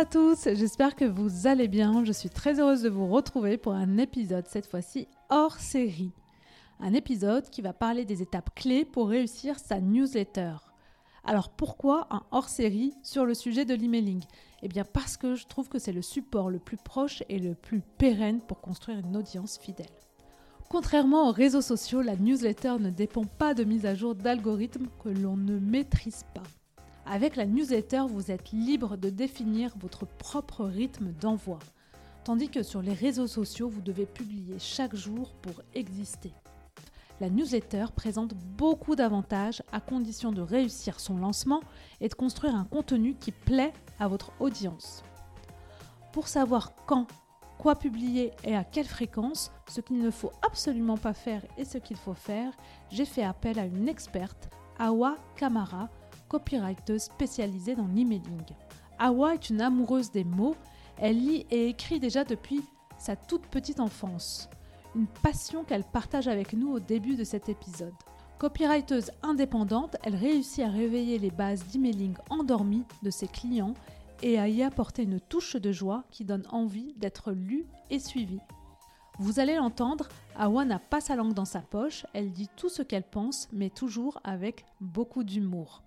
À tous, j'espère que vous allez bien. Je suis très heureuse de vous retrouver pour un épisode, cette fois-ci hors série. Un épisode qui va parler des étapes clés pour réussir sa newsletter. Alors pourquoi un hors série sur le sujet de l'emailing? Eh bien parce que je trouve que c'est le support le plus proche et le plus pérenne pour construire une audience fidèle. Contrairement aux réseaux sociaux, la newsletter ne dépend pas de mise à jour d'algorithmes que l'on ne maîtrise pas. Avec la newsletter, vous êtes libre de définir votre propre rythme d'envoi, tandis que sur les réseaux sociaux, vous devez publier chaque jour pour exister. La newsletter présente beaucoup d'avantages à condition de réussir son lancement et de construire un contenu qui plaît à votre audience. Pour savoir quand, quoi publier et à quelle fréquence, ce qu'il ne faut absolument pas faire et ce qu'il faut faire, j'ai fait appel à une experte, Awa Kamara, copywriteuse spécialisée dans l'emailing. Awa est une amoureuse des mots, elle lit et écrit déjà depuis sa toute petite enfance une passion qu'elle partage avec nous au début de cet épisode. Copywriteuse indépendante, elle réussit à réveiller les bases d'emailing endormies de ses clients et à y apporter une touche de joie qui donne envie d'être lue et suivie. Vous allez l'entendre, Awa n'a pas sa langue dans sa poche, elle dit tout ce qu'elle pense, mais toujours avec beaucoup d'humour.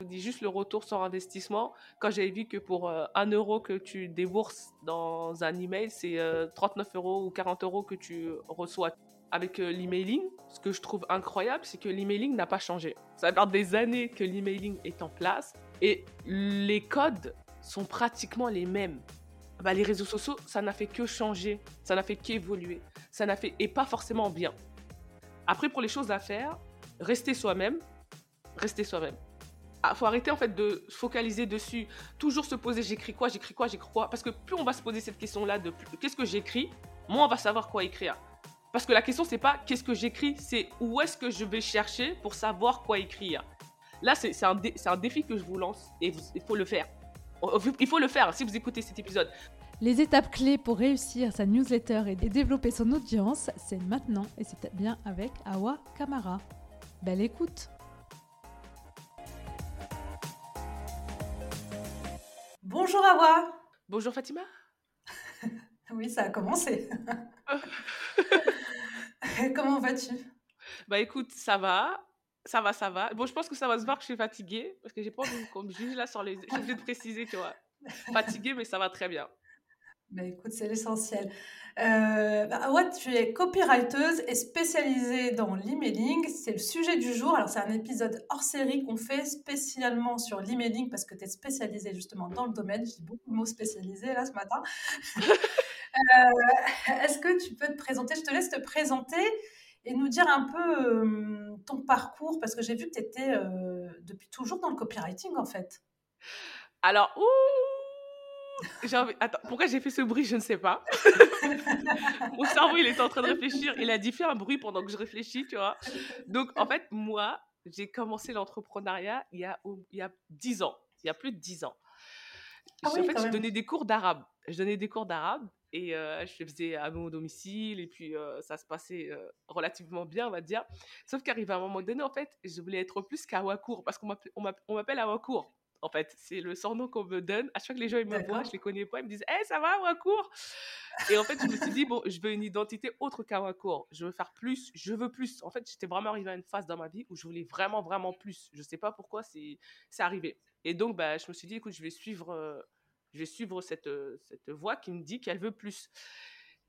Je dis juste le retour sur investissement. Quand j'avais vu que pour 1 euh, euro que tu débourses dans un email, c'est 39 euh, euros ou 40 euros que tu reçois. Avec euh, l'emailing, ce que je trouve incroyable, c'est que l'emailing n'a pas changé. Ça fait des années que l'emailing est en place et les codes sont pratiquement les mêmes. Bah, les réseaux sociaux, ça n'a fait que changer, ça n'a fait qu'évoluer, ça n'a fait et pas forcément bien. Après, pour les choses à faire, restez soi-même, restez soi-même. Ah, faut arrêter en fait de se focaliser dessus, toujours se poser j'écris quoi, j'écris quoi, j'écris quoi, parce que plus on va se poser cette question-là de qu'est-ce que j'écris, moins on va savoir quoi écrire. Parce que la question c'est pas qu'est-ce que j'écris, c'est où est-ce que je vais chercher pour savoir quoi écrire. Là c'est un, un, défi que je vous lance et il faut le faire. Il faut le faire si vous écoutez cet épisode. Les étapes clés pour réussir sa newsletter et développer son audience, c'est maintenant et c'est bien avec Awa Kamara. Belle écoute Bonjour Awa. Bonjour Fatima. oui, ça a commencé. Comment vas-tu? Bah écoute, ça va. Ça va, ça va. Bon, je pense que ça va se voir que je suis fatiguée parce que j'ai pas envie qu'on me juge là sur les. J'ai oublié de préciser, tu vois. Fatiguée, mais ça va très bien. Bah, écoute, c'est l'essentiel. Euh, bah, ouais, tu es copywriteuse et spécialisée dans l'emailing. C'est le sujet du jour. Alors, c'est un épisode hors série qu'on fait spécialement sur l'emailing parce que tu es spécialisée justement dans le domaine. J'ai beaucoup de mots spécialisés là ce matin. Euh, est-ce que tu peux te présenter? Je te laisse te présenter et nous dire un peu euh, ton parcours parce que j'ai vu que tu étais depuis toujours dans le copywriting en fait. Alors, ouh Attends, pourquoi j'ai fait ce bruit, je ne sais pas. Mon cerveau, il était en train de réfléchir. Il a dit fais un bruit pendant que je réfléchis, tu vois. Donc, en fait, moi, j'ai commencé l'entrepreneuriat il, y a, il y a 10 ans. Il y a plus de 10 ans. Ah en fait, je donnais des cours d'arabe. Je donnais des cours d'arabe et euh, je les faisais à mon domicile et puis euh, ça se passait euh, relativement bien, on va dire. Sauf qu'arrivé à un moment donné, en fait, je voulais être plus qu'Awakour parce qu'on m'appelle Awakour en fait. C'est le surnom qu'on me donne. À chaque fois que les gens ils me voient, je les connais pas, ils me disent Hey, ça va, Wakour? Et en fait, je me suis dit Bon, je veux une identité autre qu'à Wakour. Je veux faire plus, je veux plus. En fait, j'étais vraiment arrivé à une phase dans ma vie où je voulais vraiment, vraiment plus. Je sais pas pourquoi c'est arrivé. Et donc, bah, je me suis dit Écoute, je vais suivre, euh, je vais suivre cette, euh, cette voie qui me dit qu'elle veut plus.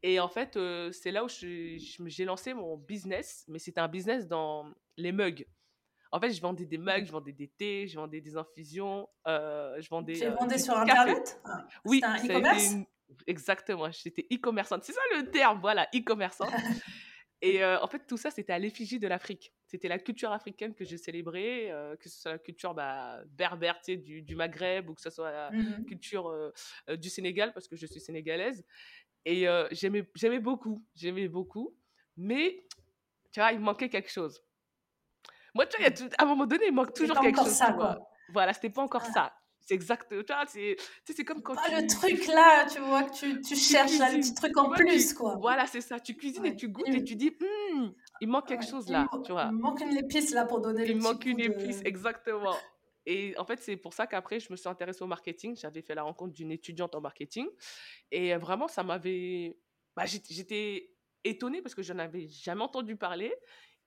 Et en fait, euh, c'est là où j'ai lancé mon business, mais c'était un business dans les mugs. En fait, je vendais des mugs, je vendais des thés, je vendais des infusions, euh, je vendais. Tu euh, vendais sur Internet ah, Oui, un e-commerce Exactement, j'étais e-commerçante. C'est ça le terme, voilà, e-commerçante. Et en fait, tout ça, c'était à l'effigie de l'Afrique. C'était la culture africaine que je célébrais, que ce soit la culture bah, berbère du, du, Maghreb ou que ce soit la mmh culture du Sénégal, parce que je suis sénégalaise. Et j'aimais beaucoup, j'aimais beaucoup. Mais, tu vois, il manquait quelque chose. Moi, tu vois, à un moment donné, il manque toujours quelque chose. Ça, quoi. Voilà, c'était pas encore ça. C'est exact. Tu vois, c'est comme quand. Pas le truc là, tu vois, que tu, tu cherches là, le petit truc en plus, quoi. Voilà, c'est ça. Tu cuisines et tu goûtes et tu dis, «Hum, il manque quelque chose là, tu vois. Il manque une épice là pour donner Il manque une épice, exactement. Et en fait, c'est pour ça qu'après, je me suis intéressée au marketing. J'avais fait la rencontre d'une étudiante en marketing. Et vraiment, ça m'avait. Bah, j'étais étonnée parce que je n'en avais jamais entendu parler.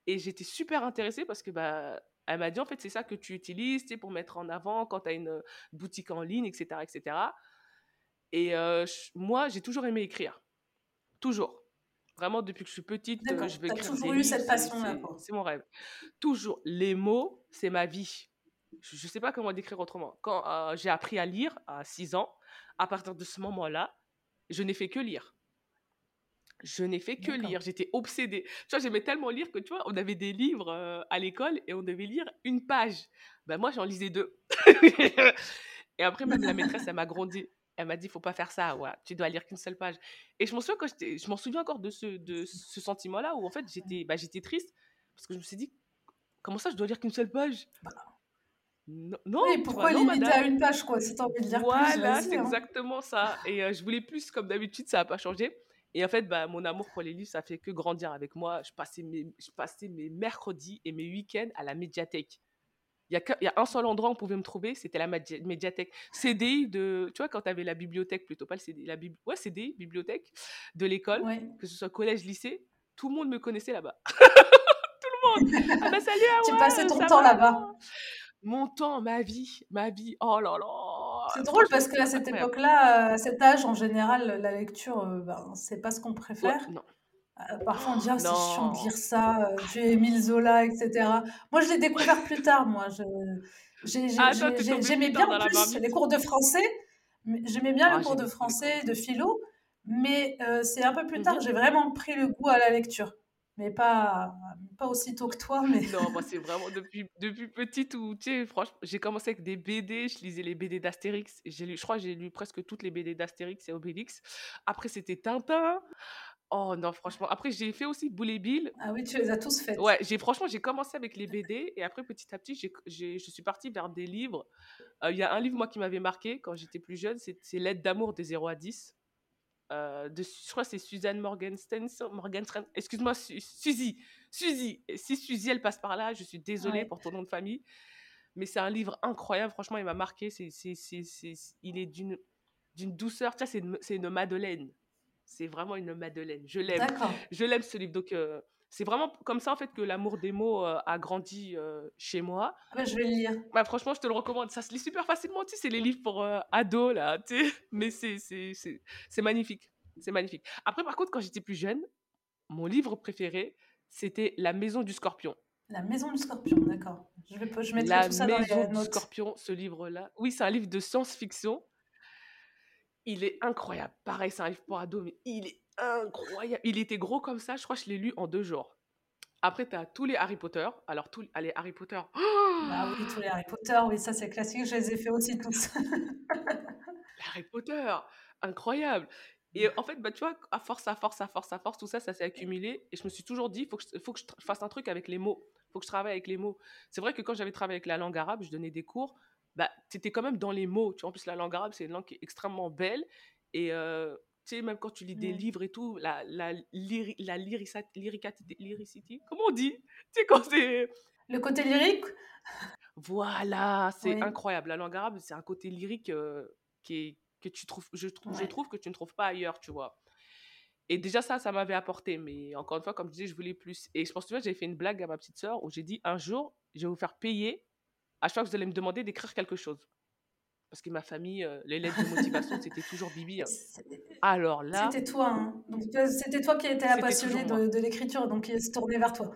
Et j'étais super intéressée parce que bah, elle m'a dit, en fait, c'est ça que tu utilises pour mettre en avant quand tu as une boutique en ligne, etc. etc. Et moi, j'ai toujours aimé écrire. Toujours. Vraiment, depuis que je suis petite, je vais écrire toujours eu cette passion-là. C'est mon rêve. Toujours. Les mots, c'est ma vie. Je ne sais pas comment décrire autrement. Quand j'ai appris à lire à 6 ans, à partir de ce moment-là, je n'ai fait que lire. Je n'ai fait que lire, j'étais obsédée. Tu vois, j'aimais tellement lire que, tu vois, on avait des livres euh, à l'école et on devait lire une page. Ben moi, j'en lisais deux. et après, même la maîtresse, elle m'a grandi. Elle m'a dit, faut pas faire ça, ouais, tu dois lire qu'une seule page. Et je m'en souviens, je m'en souviens encore de ce, de ce sentiment-là où, en fait, j'étais bah, j'étais triste parce que je me suis dit, comment ça, je dois lire qu'une seule page? Non, non oui, pourquoi limiter à une page, quoi, si t'as envie de lire voilà, plus Voilà, c'est hein. exactement ça. Et euh, je voulais plus, comme d'habitude, ça n'a pas changé. Et en fait, bah, mon amour pour les livres, ça fait que grandir avec moi. Je passais mes, je passais mes mercredis et mes week-ends à la médiathèque. Il y, a il y a un seul endroit où on pouvait me trouver, c'était la médiathèque. CDI de, tu vois, quand tu avais la bibliothèque, plutôt pas le CDI, la bib... ouais, CDI, bibliothèque de l'école, que ce soit collège, lycée, tout le monde me connaissait là-bas. tout le monde. Ah bah salut, tu passais ton temps là-bas. Mon temps, ma vie, ma vie. Oh là là c'est drôle parce qu'à cette époque-là, à cet âge, en général, la lecture, euh, ben, c'est pas ce qu'on préfère. Euh, parfois, on dit, ah, c'est chiant de lire ça, euh, j'ai Émile Zola, etc. Moi, je l'ai découvert plus tard, moi. Ah, j'aimais bien en plus les cours de français. J'aimais bien les ah, cours de français, de philo, mais c'est un peu plus tard, mmh j'ai vraiment pris le goût à la lecture mais pas, pas aussitôt que toi. Mais... Non, moi, c'est vraiment depuis, depuis petite où, tu sais, franchement, j'ai commencé avec des BD, je lisais les BD d'Astérix. J'ai lu, je crois que j'ai lu presque toutes les BD d'Astérix et Obélix. Après, c'était Tintin. Oh non, franchement. Après, j'ai fait aussi Boule Bill. Ah oui, tu les as tous faits. Ouais, j'ai, franchement, j'ai commencé avec les BD et après, petit à petit, j'ai, je suis partie vers des livres. Euh, il y a un livre, moi, qui m'avait marqué quand j'étais plus jeune, c'est, c'est L'aide d'amour des 0 à 10. Euh, de, je crois que c'est Suzanne Morgenstern, Morgenstern excuse-moi, Suzy, Suzy, si Suzy elle passe par là, je suis désolée pour ton nom de famille, mais c'est un livre incroyable, franchement il m'a marqué, c'est, c'est, c'est, il est d'une, d'une douceur, c'est une, c'est une Madeleine, c'est vraiment une Madeleine, je l'aime, je l'aime ce livre, donc euh, c'est vraiment comme ça en fait que l'amour des mots euh, a grandi euh, chez moi. Ah bah, je vais le lire. Bah, franchement, je te le recommande. Ça se lit super facilement. Tu sais, c'est les livres pour euh, ados là. Tu sais. Mais c'est, magnifique. C'est magnifique. Après, par contre, quand j'étais plus jeune, mon livre préféré, c'était La Maison du Scorpion. La Maison du Scorpion, d'accord. Je vais, je mettrai La tout ça Maison dans les du Scorpion, ce livre-là. Oui, c'est un livre de science-fiction. Il est incroyable. Pareil, c'est un livre pour ados, mais il est incroyable. Il était gros comme ça, je crois que je l'ai lu en deux jours. Après, tu as tous les Harry Potter. Alors, tous les Harry Potter. bah oui, tous les Harry Potter, oui, ça c'est classique, je les ai fait aussi tous. Harry Potter, incroyable. Et en fait, bah, tu vois, à force, à force, à force, à force, tout ça, ça s'est accumulé. Et je me suis toujours dit, il faut, que, faut que je fasse un truc avec les mots. Il faut que je travaille avec les mots. C'est vrai que quand j'avais travaillé avec la langue arabe, je donnais des cours, bah, tu étais quand même dans les mots. Tu vois, en plus, la langue arabe, c'est une langue qui est extrêmement belle. Et euh, tu sais, même quand tu lis des livres et tout, la, la, la lyricity, comment on dit? Tu sais, quand c'est... Le côté lyrique? Voilà, c'est incroyable. La langue arabe, c'est un côté lyrique euh, qui est, que tu trouves, je trouve, je trouve que tu ne trouves pas ailleurs, tu vois. Et déjà, ça, ça m'avait apporté. Mais encore une fois, comme je disais, je voulais plus. Et je pense que j'avais fait une blague à ma petite sœur où j'ai dit un jour, je vais vous faire payer à chaque fois que vous allez me demander d'écrire quelque chose parce que ma famille, euh, les lettres de motivation, c'était toujours Bibi. Hein. Alors là. C'était toi. Hein. Donc, c'était toi qui étais passionné de, de l'écriture, donc il se tournait vers toi.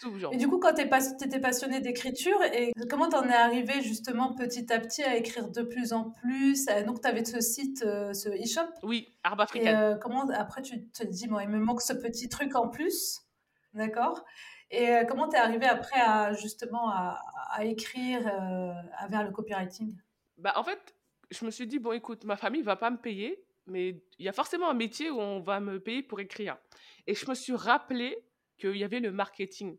Toujours. Et du coup, quand tu étais passionné d'écriture, et comment t'en es arrivé justement petit à petit à écrire de plus en plus Donc, tu avais ce site, euh, ce e-shop? Oui, Africaine. Et euh, comment après tu te dis, moi, il me manque ce petit truc en plus D'accord? Et euh, comment tu es arrivé après à justement à, à écrire euh, à vers le copywriting? Bah, en fait, je me suis dit, bon, écoute, ma famille va pas me payer, mais il y a forcément un métier où on va me payer pour écrire. Et je me suis rappelé qu'il y avait le marketing.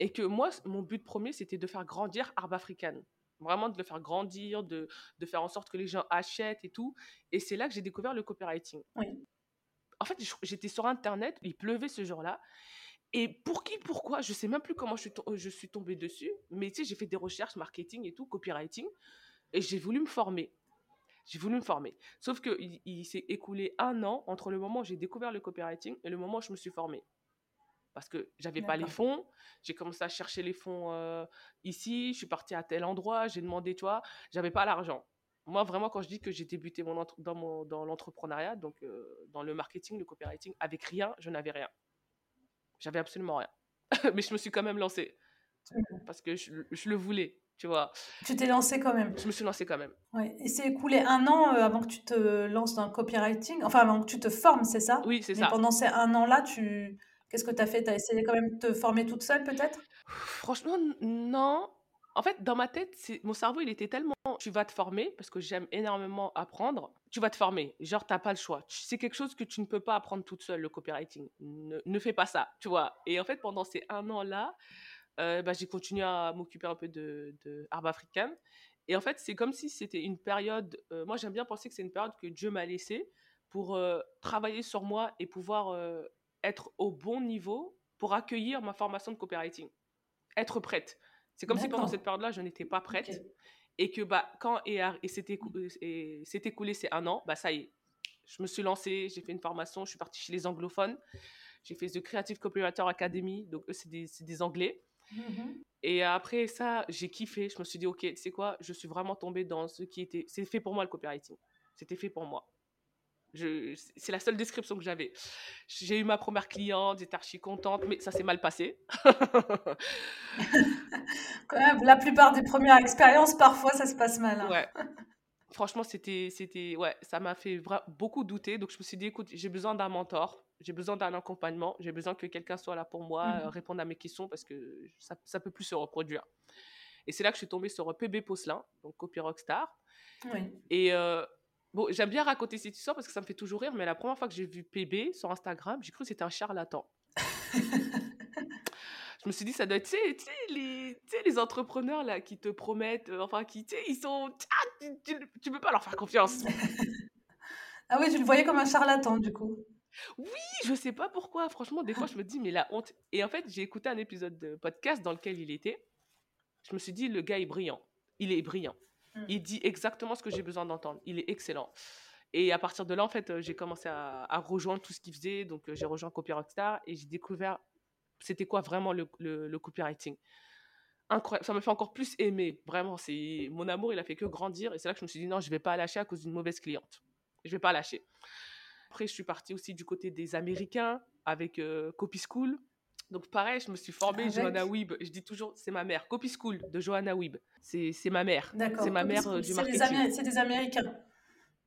Et que moi, mon but premier, c'était de faire grandir Arbre African. Vraiment de le faire grandir, de, de faire en sorte que les gens achètent et tout. Et c'est là que j'ai découvert le copywriting. Oui. En fait, j'étais sur Internet, il pleuvait ce jour-là. Et pour qui, pourquoi, je sais même plus comment je suis, je suis tombée dessus. Mais tu sais, j'ai fait des recherches marketing et tout, copywriting. Et j'ai voulu me former. J'ai voulu me former. Sauf qu'il il, s'est écoulé un an entre le moment où j'ai découvert le copywriting et le moment où je me suis formée. Parce que j'avais pas les fonds. J'ai commencé à chercher les fonds euh, ici. Je suis partie à tel endroit. J'ai demandé, tu vois, j'avais pas l'argent. Moi, vraiment, quand je dis que j'ai débuté mon dans, mon, dans l'entrepreneuriat, donc euh, dans le marketing, le copywriting, avec rien, je n'avais rien. J'avais absolument rien. Mais je me suis quand même lancée. Parce que je, je le voulais, tu vois. Tu t'es lancé quand même. Je me suis lancée quand même. Ouais. Et c'est écoulé un an euh, avant que tu te lances dans le copywriting, enfin avant que tu te formes, c'est ça? Oui, c'est ça. pendant ces un an-là, tu... qu'est-ce que tu as fait? Tu as essayé quand même de te former toute seule peut-être? Franchement, non. En fait, dans ma tête, mon cerveau, il était tellement. Tu vas te former, parce que j'aime énormément apprendre. Tu vas te former. Genre, t'as pas le choix. C'est quelque chose que tu ne peux pas apprendre toute seule, le copywriting. Ne, ne fais pas ça, tu vois. Et en fait, pendant ces un an-là, euh, bah, j'ai continué à m'occuper un peu de, de Arbre Africaine. Et en fait, c'est comme si c'était une période. euh, moi, j'aime bien penser que c'est une période que Dieu m'a laissée pour euh, travailler sur moi et pouvoir être au bon niveau pour accueillir ma formation de copywriting. Être prête. C'est comme si pendant cette période-là, je n'étais pas prête. Et que bah, quand et, et écoulé ces un an, bah, ça y est. Je me suis lancée, j'ai fait une formation, je suis partie chez les anglophones. J'ai fait The Creative Copywriter Academy, donc eux, c'est des, c'est des anglais. Mhm. Et après ça, j'ai kiffé. Je me suis dit, ok, tu sais quoi, je suis vraiment tombée dans ce qui était. C'est fait pour moi le copywriting. C'était fait pour moi. Je... C'est la seule description que j'avais. J'ai eu ma première cliente, j'étais archi contente, mais ça s'est mal passé. Quand même, la plupart des premières expériences, parfois, ça se passe mal. hein. ouais. Franchement, c'était, c'était, ouais, ça m'a fait beaucoup douter. Donc, je me suis dit, écoute, j'ai besoin d'un mentor, j'ai besoin d'un accompagnement, j'ai besoin que quelqu'un soit là pour moi, euh, répondre à mes questions parce que ça, ça peut plus se reproduire. Et c'est là que je suis tombée sur PB Posselin, donc Copy Rockstar. Oui. Et euh, bon, j'aime bien raconter cette histoire parce que ça me fait toujours rire, mais la première fois que j'ai vu PB sur Instagram, j'ai cru que c'était un charlatan. Je me suis dit, ça doit être, tu sais, les, entrepreneurs là qui te promettent, euh, enfin, qui, tu sais, ils sont. Ah, tu, tu peux pas leur faire confiance. Ah oui, tu le voyais comme un charlatan, du coup. Oui, je sais pas pourquoi. Franchement, des fois, je me dis, mais la honte. Et en fait, j'ai écouté un épisode de podcast dans lequel il était. Je me suis dit, le gars est brillant. Il est brillant. Mm. Il dit exactement ce que j'ai besoin d'entendre. Il est excellent. Et à partir de là, en fait, euh, j'ai commencé à, à rejoindre tout ce qu'il faisait. Donc, euh, j'ai rejoint Copy Rockstar et j'ai découvert c'était quoi vraiment le, le, le copywriting. Incroyable. Ça me fait encore plus aimer. Vraiment, c'est mon amour, il a fait que grandir. Et c'est là que je me suis dit, non, je vais pas lâcher à cause d'une mauvaise cliente. Je vais pas lâcher. Après, je suis partie aussi du côté des Américains avec euh, Copy School. Donc, pareil, je me suis formée, Avec Johanna Weeb. Je dis toujours, c'est ma mère. Copy School de Johanna Weeb. C'est ma mère. D'accord. C'est ma mère euh, du c'est des marketing. C'est des Américains.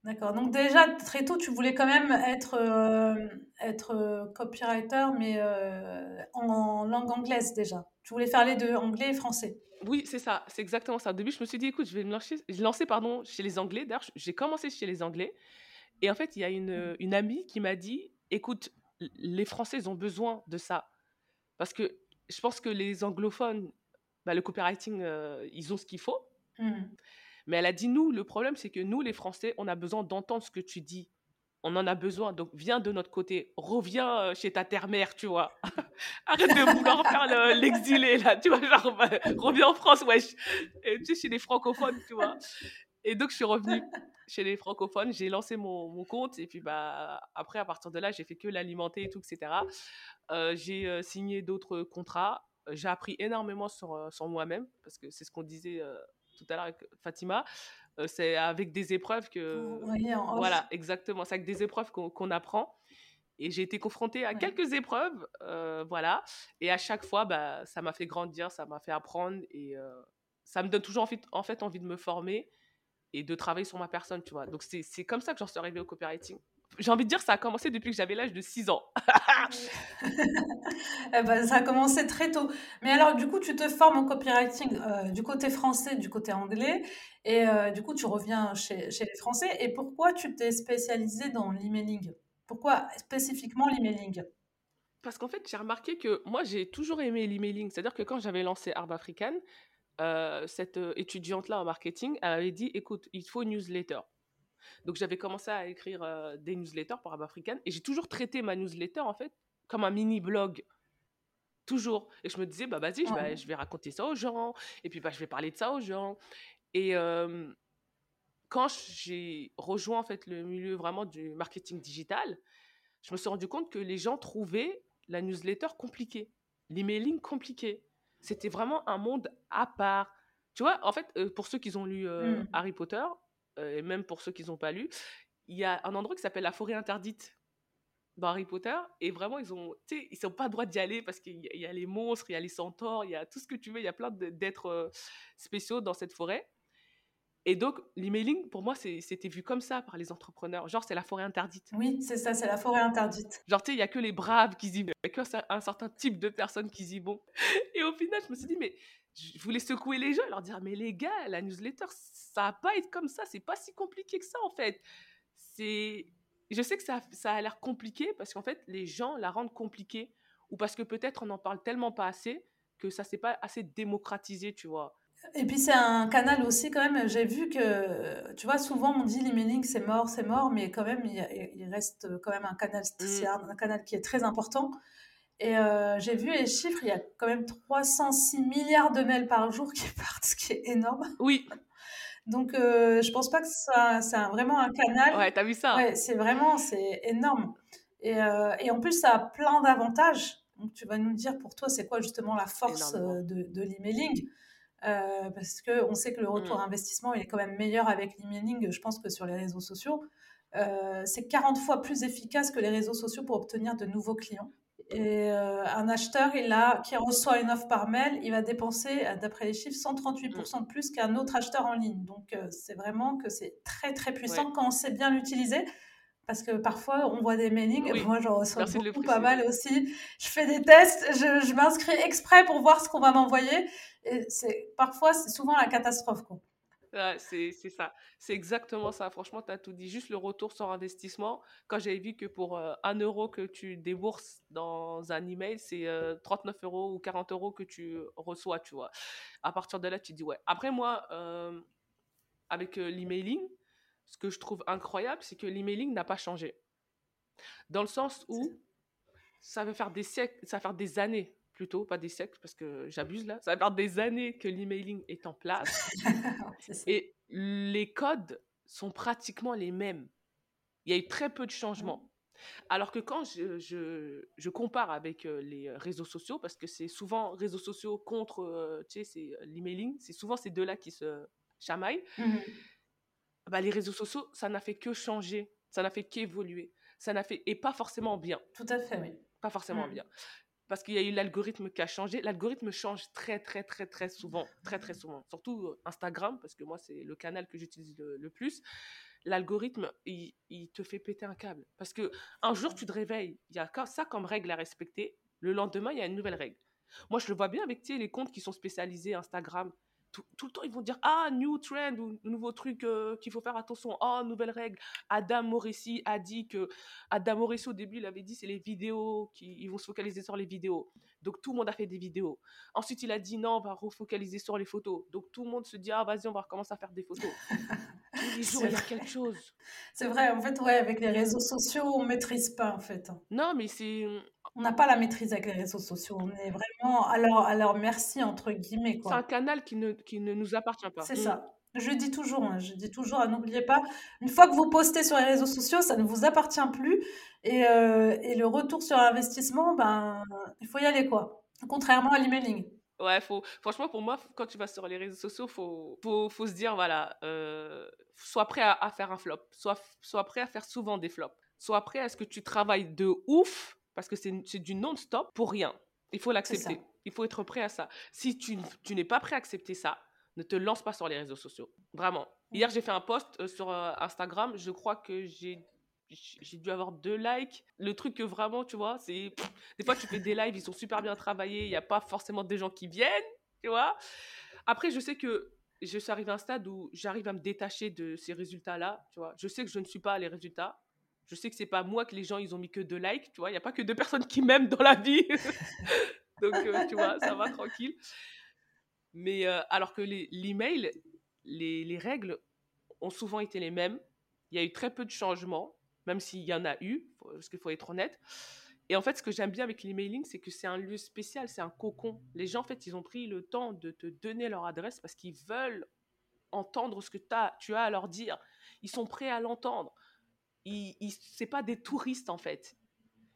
D'accord. Donc déjà, très tôt, tu voulais quand même être, euh, être copywriter, mais euh, en langue anglaise déjà. Tu voulais faire les deux, anglais et français. Oui, c'est ça, c'est exactement ça. Au début, je me suis dit, écoute, je vais me lancer, je lancer pardon, chez les Anglais. D'ailleurs, j'ai commencé chez les Anglais. Et en fait, il y a une, une amie qui m'a dit, écoute, les Français ils ont besoin de ça. Parce que je pense que les anglophones, bah, le copywriting, euh, ils ont ce qu'il faut. Hmm. Mais elle a dit, nous, le problème, c'est que nous, les Français, on a besoin d'entendre ce que tu dis. On en a besoin. Donc, viens de notre côté. Reviens euh, chez ta terre-mère, tu vois. Arrête de vouloir faire le- l'exilé, là. Tu vois, genre, bah, reviens en France, wesh. Et, tu sais, chez les francophones, tu vois. Et donc, je suis revenue chez les francophones. J'ai lancé mon, mon compte. Et puis, bah, après, à partir de là, j'ai fait que l'alimenter et tout, etc. Euh, j'ai euh, signé d'autres contrats. J'ai appris énormément sur, euh, sur moi-même. Parce que c'est ce qu'on disait euh, tout à l'heure avec Fatima. C'est avec des épreuves que. Oui, en. Voilà, exactement. C'est avec des épreuves qu'on qu'on apprend. Et j'ai été confrontée à Ouais. quelques épreuves, voilà. Et à chaque fois, bah, ça m'a fait grandir, ça m'a fait apprendre. Et ça me donne toujours en fait envie de me former et de travailler sur ma personne, tu vois. Donc c'est comme ça que j'en suis arrivée au copywriting. j'ai envie de dire, ça a commencé depuis que j'avais l'âge de 6 ans. Eh ben, ça a commencé très tôt. Mais alors, du coup, tu te formes en copywriting euh, du côté français, du côté anglais, et euh, du coup, tu reviens chez, chez les Français. Et pourquoi tu t'es spécialisé dans l'emailing? Pourquoi spécifiquement l'emailing? Parce qu'en fait, j'ai remarqué que moi, j'ai toujours aimé l'emailing. C'est-à-dire que quand j'avais lancé Arb African, euh, cette étudiante-là en marketing, elle avait dit, écoute, il faut une newsletter. Donc j'avais commencé à écrire euh, des newsletters pour African et j'ai toujours traité ma newsletter en fait comme un mini blog. Toujours. Et je me disais, bah vas-y, je, vais, je vais raconter ça aux gens. Et puis bah, je vais parler de ça aux gens. Et quand j'ai rejoint en fait le milieu vraiment du marketing digital, je me suis rendu compte que les gens trouvaient la newsletter compliquée, l'emailing compliqué. C'était vraiment un monde à part. Tu vois, en fait, euh, pour ceux qui ont lu euh, mmh. Harry Potter, euh, et même pour ceux qui n'ont pas lu, il y a un endroit qui s'appelle la forêt interdite dans Harry Potter et vraiment ils ont ils sont pas droit d'y aller parce qu'il y, a les monstres il y a les centaures il y a tout ce que tu veux il y a plein d'êtres euh, spéciaux dans cette forêt et donc l'emailing pour moi c'était vu comme ça par les entrepreneurs. Genre c'est la forêt interdite. Oui c'est ça c'est la forêt interdite. Genre tu sais il y a que les braves qui y vont il y a que un certain type de personnes qui y vont et au final je me suis dit mais je voulais secouer les gens leur dire mais les gars la newsletter ça va pas être comme ça c'est pas si compliqué que ça en fait. C'est je sais que ça, ça a l'air compliqué parce qu'en fait les gens la rendent compliquée ou parce que peut-être on n'en parle tellement pas assez que ça s'est pas assez démocratisé tu vois et puis c'est un canal aussi quand même j'ai vu que tu vois souvent on dit l'emailing c'est mort c'est mort mais quand même il, reste quand même un canal mmh. un canal qui est très important et euh, j'ai vu les chiffres, il y a quand même 306 milliards de mails par jour qui partent, ce qui est énorme. Oui. Donc, euh, je pense pas que ça, c'est vraiment un canal. Ouais, t'as vu ça Ouais, c'est vraiment, c'est énorme. Et, euh, et, en plus, ça a plein d'avantages. Donc, tu vas nous dire pour toi, c'est quoi justement la force de, de l'emailing? Parce qu'on sait que le retour mmh. investissement, il est quand même meilleur avec l'emailing, je pense, que sur les réseaux sociaux. c'est 40 fois plus efficace que les réseaux sociaux pour obtenir de nouveaux clients. Et euh, un acheteur, il a, qui reçoit une offre par mail, il va dépenser, euh, d'après les chiffres, 138% de plus qu'un autre acheteur en ligne. Donc, euh, c'est vraiment que c'est très, très puissant quand on sait bien l'utiliser. Parce que parfois, on voit des mailings. Moi, j'en reçois beaucoup, pas mal aussi. Je fais des tests, je, je m'inscris exprès pour voir ce qu'on va m'envoyer. Et c'est, parfois, c'est souvent la catastrophe. Quoi c'est ça. C'est exactement ça. Franchement, tu as tout dit. Juste le retour sur investissement. Quand j'avais vu que pour euh, un euro que tu débourses dans un email, c'est 39 euh, euros ou 40 euros que tu reçois, tu vois. À partir de là, tu dis ouais. Après, moi, euh, avec l'emailing, ce que je trouve incroyable, c'est que l'emailing n'a pas changé. Dans le sens où ça va faire des siècles, ça va faire des années plutôt, pas des siècles, parce que j'abuse là. Ça va faire des années que l'emailing est en place. et les codes sont pratiquement les mêmes. Il y a eu très peu de changements. Alors que quand je, je, je compare avec euh, les réseaux sociaux, parce que c'est souvent réseaux sociaux contre, euh, tu sais, c'est euh, l'emailing, c'est souvent ces deux-là qui se chamaillent. Mmh bah, les réseaux sociaux, ça n'a fait que changer, ça n'a fait qu'évoluer, ça n'a fait et pas forcément bien. Tout à fait, oui. Pas forcément mmh. bien parce qu'il y a eu l'algorithme qui a changé. L'algorithme change très, très, très, très souvent. Très, très souvent. Surtout euh, Instagram, parce que moi, c'est le canal que j'utilise le, plus. L'algorithme, il, te fait péter un câble. Parce que un jour, tu te réveilles, il y a ça comme règle à respecter. Le lendemain, il y a une nouvelle règle. Moi, je le vois bien avec les comptes qui sont spécialisés Instagram tout, le temps, ils vont dire Ah, new trend ou nouveau truc euh, qu'il faut faire attention. Oh, nouvelle règle. Adam Morissi a dit que. Adam Morissi, au début, il avait dit c'est les vidéos, qui, ils vont se focaliser sur les vidéos. Donc, tout le monde a fait des vidéos. Ensuite, il a dit Non, on va refocaliser sur les photos. Donc, tout le monde se dit Ah, vas-y, on va recommencer à faire des photos. Tous les jours, il y a quelque chose. C'est vrai, en fait, ouais, avec les réseaux sociaux, on maîtrise pas, en fait. Non, mais c'est on n'a pas la maîtrise avec les réseaux sociaux. On est vraiment leur merci, entre guillemets. C'est un canal qui ne, qui ne nous appartient pas. C'est ça. Je dis toujours, hein, je dis toujours, n'oubliez pas, une fois que vous postez sur les réseaux sociaux, ça ne vous appartient plus. Et, euh, et le retour sur investissement, ben, il faut y aller, quoi. Contrairement à l'emailing. Ouais, faut, franchement, pour moi, quand tu vas sur les réseaux sociaux, il faut, faut, faut, se dire, voilà, euh, sois prêt à, à, faire un flop, sois, sois prêt à faire souvent des flops, sois prêt à ce que tu travailles de ouf parce que c'est du non-stop pour rien. Il faut l'accepter. Il faut être prêt à ça. Si tu, tu n'es pas prêt à accepter ça, ne te lance pas sur les réseaux sociaux. Vraiment. Hier, j'ai fait un post euh, sur euh, Instagram. Je crois que j'ai dû avoir deux likes. Le truc que vraiment, tu vois, c'est. Des fois, tu fais des lives, ils sont super bien travaillés, il n'y a pas forcément des gens qui viennent, tu vois. Après, je sais que je suis arrivée à un stade où j'arrive à me détacher de ces résultats-là, tu vois. Je sais que je ne suis pas les résultats. Je sais que c'est pas moi que les gens, ils ont mis que deux likes, tu vois. Il n'y a pas que deux personnes qui m'aiment dans la vie. Donc, euh, tu vois, ça va tranquille. Mais euh, alors que l'email, les, les règles ont souvent été les mêmes. Il y a eu très peu de changements même s'il y en a eu, parce qu'il faut être honnête. Et en fait, ce que j'aime bien avec l'emailing, c'est que c'est un lieu spécial, c'est un cocon. Les gens, en fait, ils ont pris le temps de te donner leur adresse parce qu'ils veulent entendre ce que as, tu as à leur dire. Ils sont prêts à l'entendre. Ils, ils, c'est pas des touristes, en fait.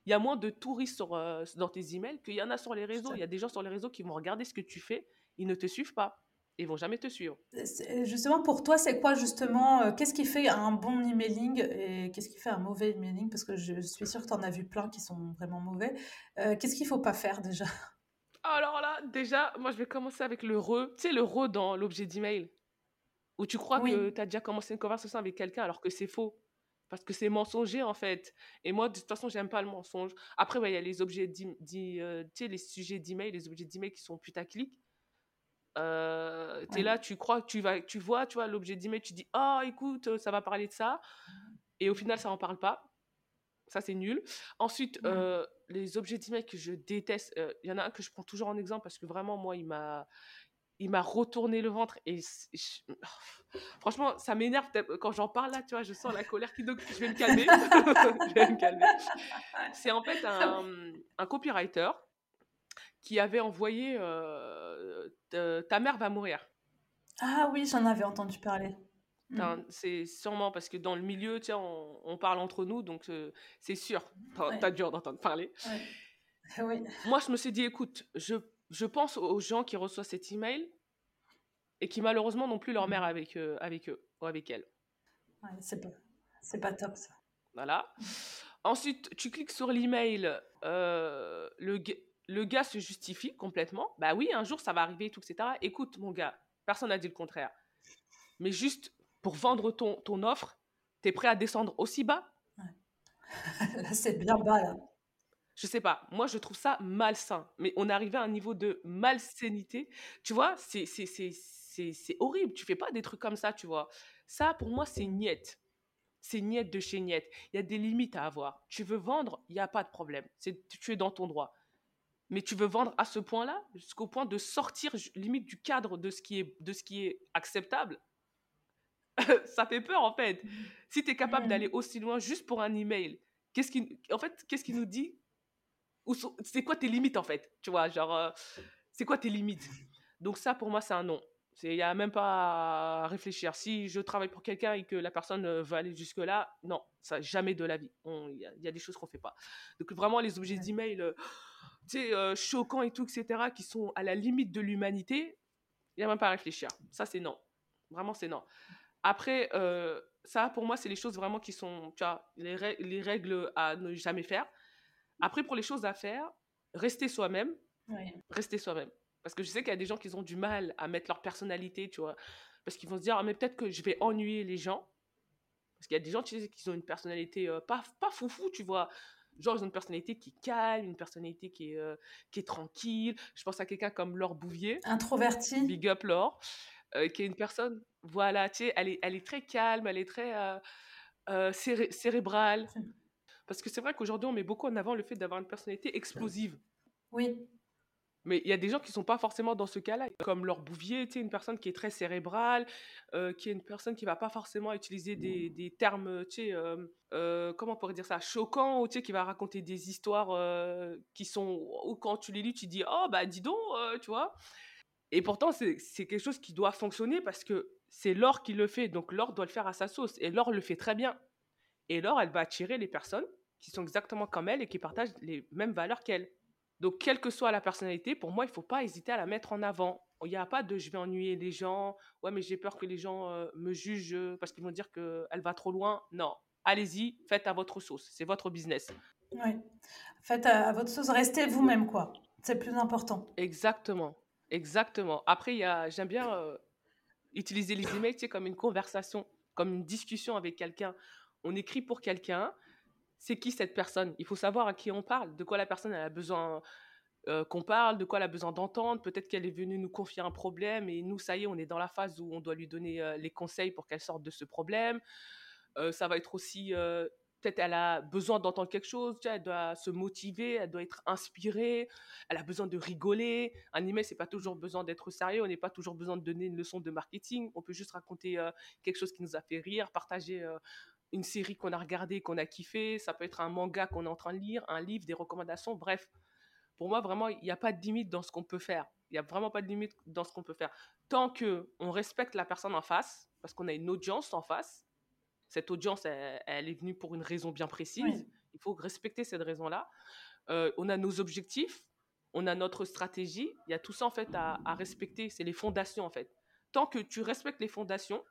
Il y a moins de touristes sur, euh, dans tes emails qu'il y en a sur les réseaux. Il y a des gens sur les réseaux qui vont regarder ce que tu fais, ils ne te suivent pas ils vont jamais te suivre. Justement, pour toi, c'est quoi justement euh, Qu'est-ce qui fait un bon emailing et qu'est-ce qui fait un mauvais emailing? Parce que je suis sûre que tu en as vu plein qui sont vraiment mauvais. Euh, qu'est-ce qu'il faut pas faire déjà? Alors là, déjà, moi je vais commencer avec le re. Tu sais, le re dans l'objet d'email où tu crois que tu as déjà commencé une conversation avec quelqu'un alors que c'est faux. Parce que c'est mensonger en fait. Et moi, de toute façon, j'aime pas le mensonge. Après, il y a les objets, euh, tu sais, les sujets d'email, les objets d'email qui sont putaclic. Euh, tu es là, tu crois, tu, vas, tu vois, tu vois l'objet d'email, tu dis, oh, écoute, ça va parler de ça. Et au final, ça n'en parle pas. Ça, c'est nul. Ensuite, euh, les objets d'email que je déteste, il euh, y en a un que je prends toujours en exemple parce que vraiment, moi, il m'a il m'a retourné le ventre et franchement ça m'énerve quand j'en parle là tu vois je sens la colère qui donc je vais me calmer je vais me calmer c'est en fait un, un copywriter qui avait envoyé Ta mère va mourir. Ah oui, j'en avais entendu parler. Mmh. C'est sûrement parce que dans le milieu, tiens, on, parle entre nous, donc c'est sûr. T'as dur d'entendre parler. Oui. Moi, je me suis dit, écoute, je, je, pense aux gens qui reçoivent cet email et qui malheureusement n'ont plus leur mère avec, avec eux ou avec elle. c'est pas, pas top ça. Voilà. Ensuite, tu cliques sur l'email, euh, le, le gars se justifie complètement. Bah oui, un jour ça va arriver, tout, etc. Écoute, mon gars, personne n'a dit le contraire. Mais juste pour vendre ton, ton offre, t'es prêt à descendre aussi bas? Là, c'est bien bas, là. Je sais pas. Moi, je trouve ça malsain. Mais on est arrivé à un niveau de malsainité. Tu vois, c'est, c'est, c'est, c'est, horrible. Tu fais pas des trucs comme ça, tu vois. Ça, pour moi, c'est niette. C'est niette de chez niette. Il y a des limites à avoir. Tu veux vendre, il n'y a pas de problème. C'est, tu es dans ton droit mais tu veux vendre à ce point-là, jusqu'au point de sortir limite du cadre de ce qui est, de ce qui est acceptable? ça fait peur en fait. Si tu es capable d'aller aussi loin juste pour un email, qu'est-ce qui, en fait, qu'est-ce qui nous dit? C'est quoi tes limites en fait? Tu vois, genre, euh, c'est quoi tes limites? Donc ça, pour moi, c'est un non. Il n'y a même pas à réfléchir. Si je travaille pour quelqu'un et que la personne euh, veut aller jusque-là, non, ça jamais de la vie. Il y, y, a des choses qu'on ne fait pas. Donc vraiment, les objets d'email... Euh, tu sais, choquants et tout, etc., qui sont à la limite de l'humanité, il n'y a même pas à réfléchir. Ça, c'est non. Vraiment, c'est non. Après, ça, pour moi, c'est les choses vraiment qui sont, tu vois, les, les, règles à ne jamais faire. Après, pour les choses à faire, rester soi-même. Rester soi-même. Parce que je sais qu'il y a des gens qui ont du mal à mettre leur personnalité, tu vois. Parce qu'ils vont se dire, ah, mais peut-être que je vais ennuyer les gens. Parce qu'il y a des gens qui ont une personnalité pas, pas foufou, tu vois. Genre, ils ont une personnalité qui est calme, une personnalité qui est, euh, qui est tranquille. Je pense à quelqu'un comme Laure Bouvier. Introvertie. Big up Laure. Euh, qui est une personne, voilà, tu sais, elle est, elle est très calme, elle est très euh, cérébrale. Parce que c'est vrai qu'aujourd'hui, on met beaucoup en avant le fait d'avoir une personnalité explosive. Oui. Mais il y a des gens qui ne sont pas forcément dans ce cas-là, comme Laure Bouvier, une personne qui est très cérébrale, euh, qui est une personne qui ne va pas forcément utiliser des, termes, euh, euh, comment on dire ça, choquants, ou qui va raconter des histoires qui sont, ou quand tu les lis, tu dis, oh bah dis donc, tu vois. Et pourtant, c'est quelque chose qui doit fonctionner parce que c'est Laure qui le fait, donc Laure doit le faire à sa sauce, et Laure le fait très bien. Et Laure, elle va attirer les personnes qui sont exactement comme elle et qui partagent les mêmes valeurs qu'elle. Donc, quelle que soit la personnalité, pour moi, il ne faut pas hésiter à la mettre en avant. Il n'y a pas de je vais ennuyer les gens, ouais, mais j'ai peur que les gens euh, me jugent parce qu'ils vont dire qu'elle va trop loin. Non, allez-y, faites à votre sauce, c'est votre business. Oui, faites à, votre sauce, restez vous-même, quoi. C'est plus important. Exactement, exactement. Après, j'aime bien euh, utiliser les emails comme une conversation, comme une discussion avec quelqu'un. On écrit pour quelqu'un, c'est qui cette personne? Il faut savoir à qui on parle, de quoi la personne a besoin euh, qu'on parle, de quoi elle a besoin d'entendre. Peut-être qu'elle est venue nous confier un problème et nous, ça y est, on est dans la phase où on doit lui donner euh, les conseils pour qu'elle sorte de ce problème. Euh, ça va être aussi, peut-être elle a besoin d'entendre quelque chose, elle doit se motiver, elle doit être inspirée, elle a besoin de rigoler. Un email, c'est pas toujours besoin d'être sérieux, on n'est pas toujours besoin de donner une leçon de marketing. On peut juste raconter quelque chose qui nous a fait rire, partager une série qu'on a regardée, qu'on a kiffé. Ça peut être un manga qu'on est en train de lire, un livre, des recommandations, bref pour moi, vraiment, il n'y a pas de limite dans ce qu'on peut faire. Il n'y a vraiment pas de limite dans ce qu'on peut faire. Tant que on respecte la personne en face, parce qu'on a une audience en face, cette audience, elle, est venue pour une raison bien précise. Il faut respecter cette raison-là. Euh, on a nos objectifs, on a notre stratégie. Il y a tout ça, en fait, à, à respecter. C'est les fondations, en fait. Tant que tu respectes les fondations,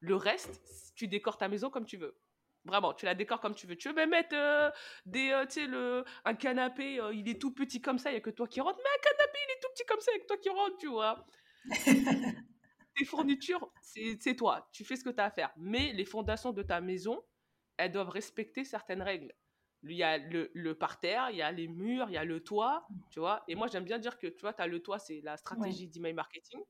le reste, tu décores ta maison comme tu veux. Vraiment, tu la décores comme tu veux. Tu veux même mettre euh, des, euh, le, un canapé, euh, il est tout petit comme ça, il n'y a que toi qui rentres. Mais un canapé, il est tout petit comme ça, il n'y a que toi qui rentres, tu vois. Tes fournitures, c'est toi. Tu fais ce que tu as à faire. Mais les fondations de ta maison, elles doivent respecter certaines règles. Il y a le, le parterre, il y a les murs, il y a le toit, tu vois. Et moi, j'aime bien dire que, tu vois, tu as le toit, c'est la stratégie d'email marketing.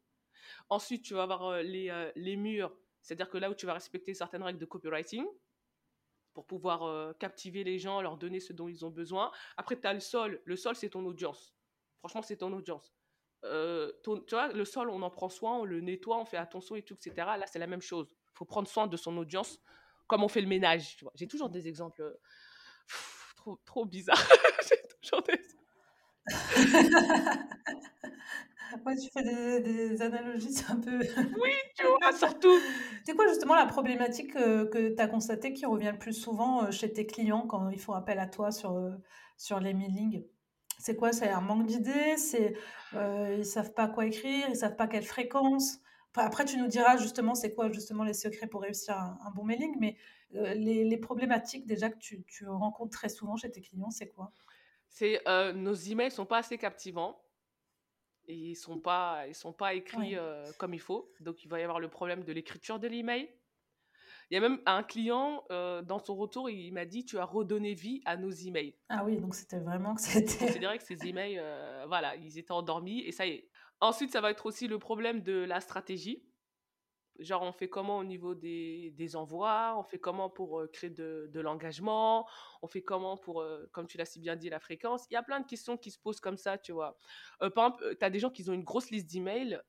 Ensuite, tu vas avoir les, les murs, c'est-à-dire que là où tu vas respecter certaines règles de copywriting pour pouvoir euh, captiver les gens, leur donner ce dont ils ont besoin. Après, tu as le sol. Le sol, c'est ton audience. Franchement, c'est ton audience. Euh, tu vois, le sol, on en prend soin, on le nettoie, on fait attention et tout, etc. Là, c'est la même chose. Il faut prendre soin de son audience comme on fait le ménage. J'ai toujours des exemples trop, trop bizarres. J'ai toujours des... Ouais, tu fais des, analogies, c'est un peu. Oui, tu vois, surtout. C'est quoi justement la problématique euh, que tu as constatée qui revient le plus souvent euh, chez tes clients quand ils font appel à toi sur, euh, sur les mailings C'est quoi? C'est un manque d'idées? C'est ils savent pas quoi écrire? Ils savent pas quelle fréquence? Après, tu nous diras justement c'est quoi justement les secrets pour réussir un, bon mailing, mais les, les, problématiques déjà que tu, tu, rencontres très souvent chez tes clients, c'est quoi? C'est nos emails sont pas assez captivants ils sont pas ils sont pas écrits euh, comme il faut. Donc il va y avoir le problème de l'écriture de l'email. Il y a même un client euh, dans son retour, il m'a dit tu as redonné vie à nos emails. Ah oui, donc c'était vraiment que c'était. C'est vrai que ces emails, euh, voilà, ils étaient endormis et ça y est. Ensuite, ça va être aussi le problème de la stratégie. Genre, on fait comment au niveau des, des envois? On fait comment pour créer de, de l'engagement? On fait comment pour, comme tu l'as si bien dit, la fréquence? Il y a plein de questions qui se posent comme ça, tu vois. par exemple, tu as des gens qui ont une grosse liste d'emails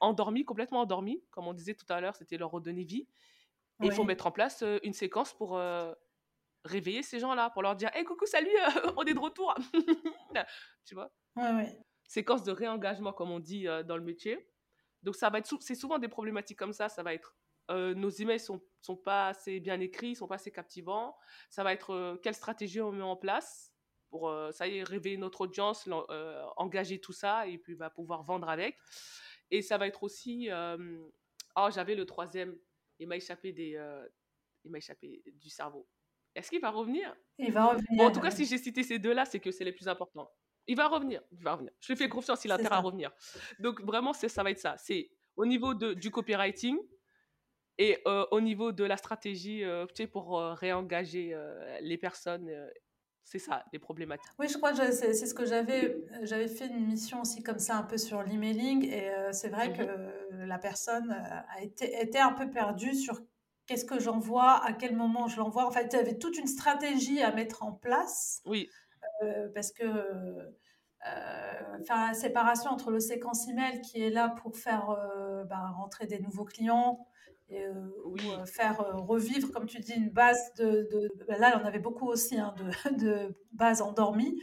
endormis, complètement endormis. Comme on disait tout à l'heure, c'était leur redonner vie. Et il faut mettre en place une séquence pour réveiller ces gens-là, pour leur dire Hé, coucou, salut, on est de retour Tu vois? Ouais, ouais. Séquence de réengagement, comme on dit dans le métier. Donc ça va être, c'est souvent des problématiques comme ça. Ça va être euh, nos emails sont, sont pas assez bien écrits, sont pas assez captivants. Ça va être euh, quelle stratégie on met en place pour euh, ça y est réveiller notre audience, engager tout ça et puis va bah, pouvoir vendre avec. Et ça va être aussi, oh j'avais le troisième, il m'a échappé des, il m'a échappé du cerveau. Est-ce qu'il va revenir? Il va revenir. Bon, en tout cas, si j'ai cité ces deux-là, c'est que c'est les plus importants. Il va revenir, il va revenir. Je lui fais confiance, il a intérêt à revenir. Donc vraiment, ça va être ça. C'est au niveau de, du copywriting et euh, au niveau de la stratégie euh, pour euh, réengager les personnes. c'est ça, les problématiques. Oui, je crois que c'est ce que j'avais j'avais fait une mission aussi comme ça un peu sur l'emailing et c'est vrai mmh que la personne a été était un peu perdue sur qu'est-ce que j'envoie, à quel moment je l'envoie. En fait, il y avait toute une stratégie à mettre en place. Oui. Euh, parce que euh, faire la séparation entre le séquence email qui est là pour faire euh, ben, rentrer des nouveaux clients et, ou faire revivre, comme tu dis, une base de. Ben là, on avait beaucoup aussi hein, de, de bases endormies.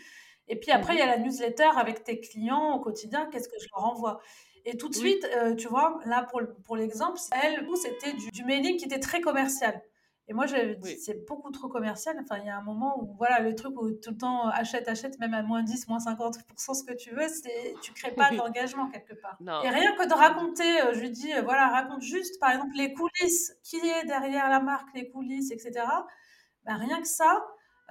Et puis après, il y a la newsletter avec tes clients au quotidien. Qu'est-ce que je leur envoie? Et tout de suite, tu vois, là pour, pour l'exemple, elle, c'était du, du, mailing qui était très commercial. Et moi, j'avais dit, c'est beaucoup trop commercial. Enfin, il y a un moment où, voilà, le truc où tout le temps euh, achète, achète, même à moins 10, moins 50%, ce que tu veux, c'est, tu crées pas d'engagement quelque part. Et rien que de raconter, euh, je lui dis, euh, voilà, raconte juste, par exemple, les coulisses, qui est derrière la marque, les coulisses, etc. Ben, rien que ça,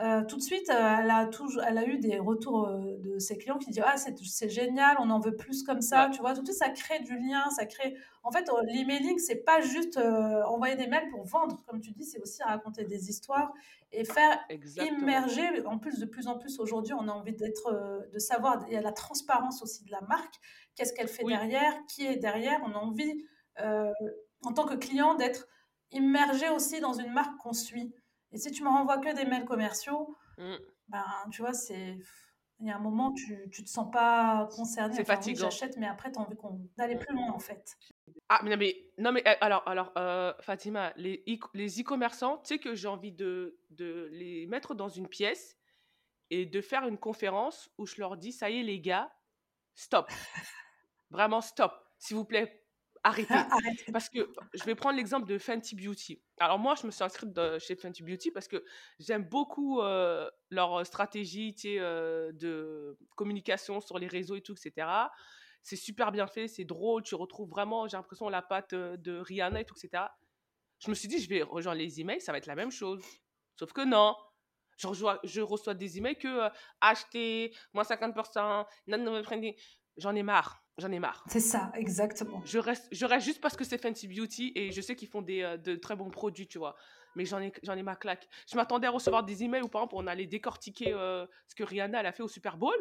euh, tout de suite, euh, elle, a elle a eu des retours euh, de ses clients qui disent Ah, c'est génial, on en veut plus comme ça. Tu vois, tout de suite, ça crée du lien, ça crée. En fait, l'emailing, c'est pas juste envoyer des mails pour vendre, comme tu dis, c'est aussi raconter des histoires et faire immerger. En plus, de plus en plus aujourd'hui, on a envie d'être, de savoir. Il y a la transparence aussi de la marque. Qu'est-ce qu'elle fait derrière? Qui est derrière? On a envie, en tant que client, d'être immergé aussi dans une marque qu'on suit. Et si tu me renvoies que des mails commerciaux, mmh. ben, tu vois, c'est. Il y a un moment, tu ne te sens pas concerné. C'est fatigant. J'achète, mais après, tu as envie d'aller plus loin, en fait. Ah, mais non, mais, non, mais alors, alors euh, Fatima, les e-commerçants, tu sais que j'ai envie de, de les mettre dans une pièce et de faire une conférence où je leur dis ça y est, les gars, stop. Vraiment, stop. S'il vous plaît, arrêtez. Parce que je vais prendre l'exemple de Fenty Beauty. Alors moi, je me suis inscrite chez Fenty Beauty parce que j'aime beaucoup euh, leur stratégie euh, de communication sur les réseaux et tout, etc. C'est super bien fait, c'est drôle, tu retrouves vraiment, j'ai l'impression, la patte euh, de Rihanna et tout, etc. Je me suis dit, je vais rejoindre les emails, ça va être la même chose. Sauf que non. Je reçois, je reçois des emails que acheter, moins 50%, non, j'en ai marre. J'en ai marre. C'est ça, exactement. Je reste, je reste juste parce que c'est Fancy Beauty et je sais qu'ils font des, euh, de très bons produits, tu vois. Mais j'en ai, j'en ai ma claque. Je m'attendais à recevoir des emails où, par exemple, on allait décortiquer euh, ce que Rihanna elle a fait au Super Bowl.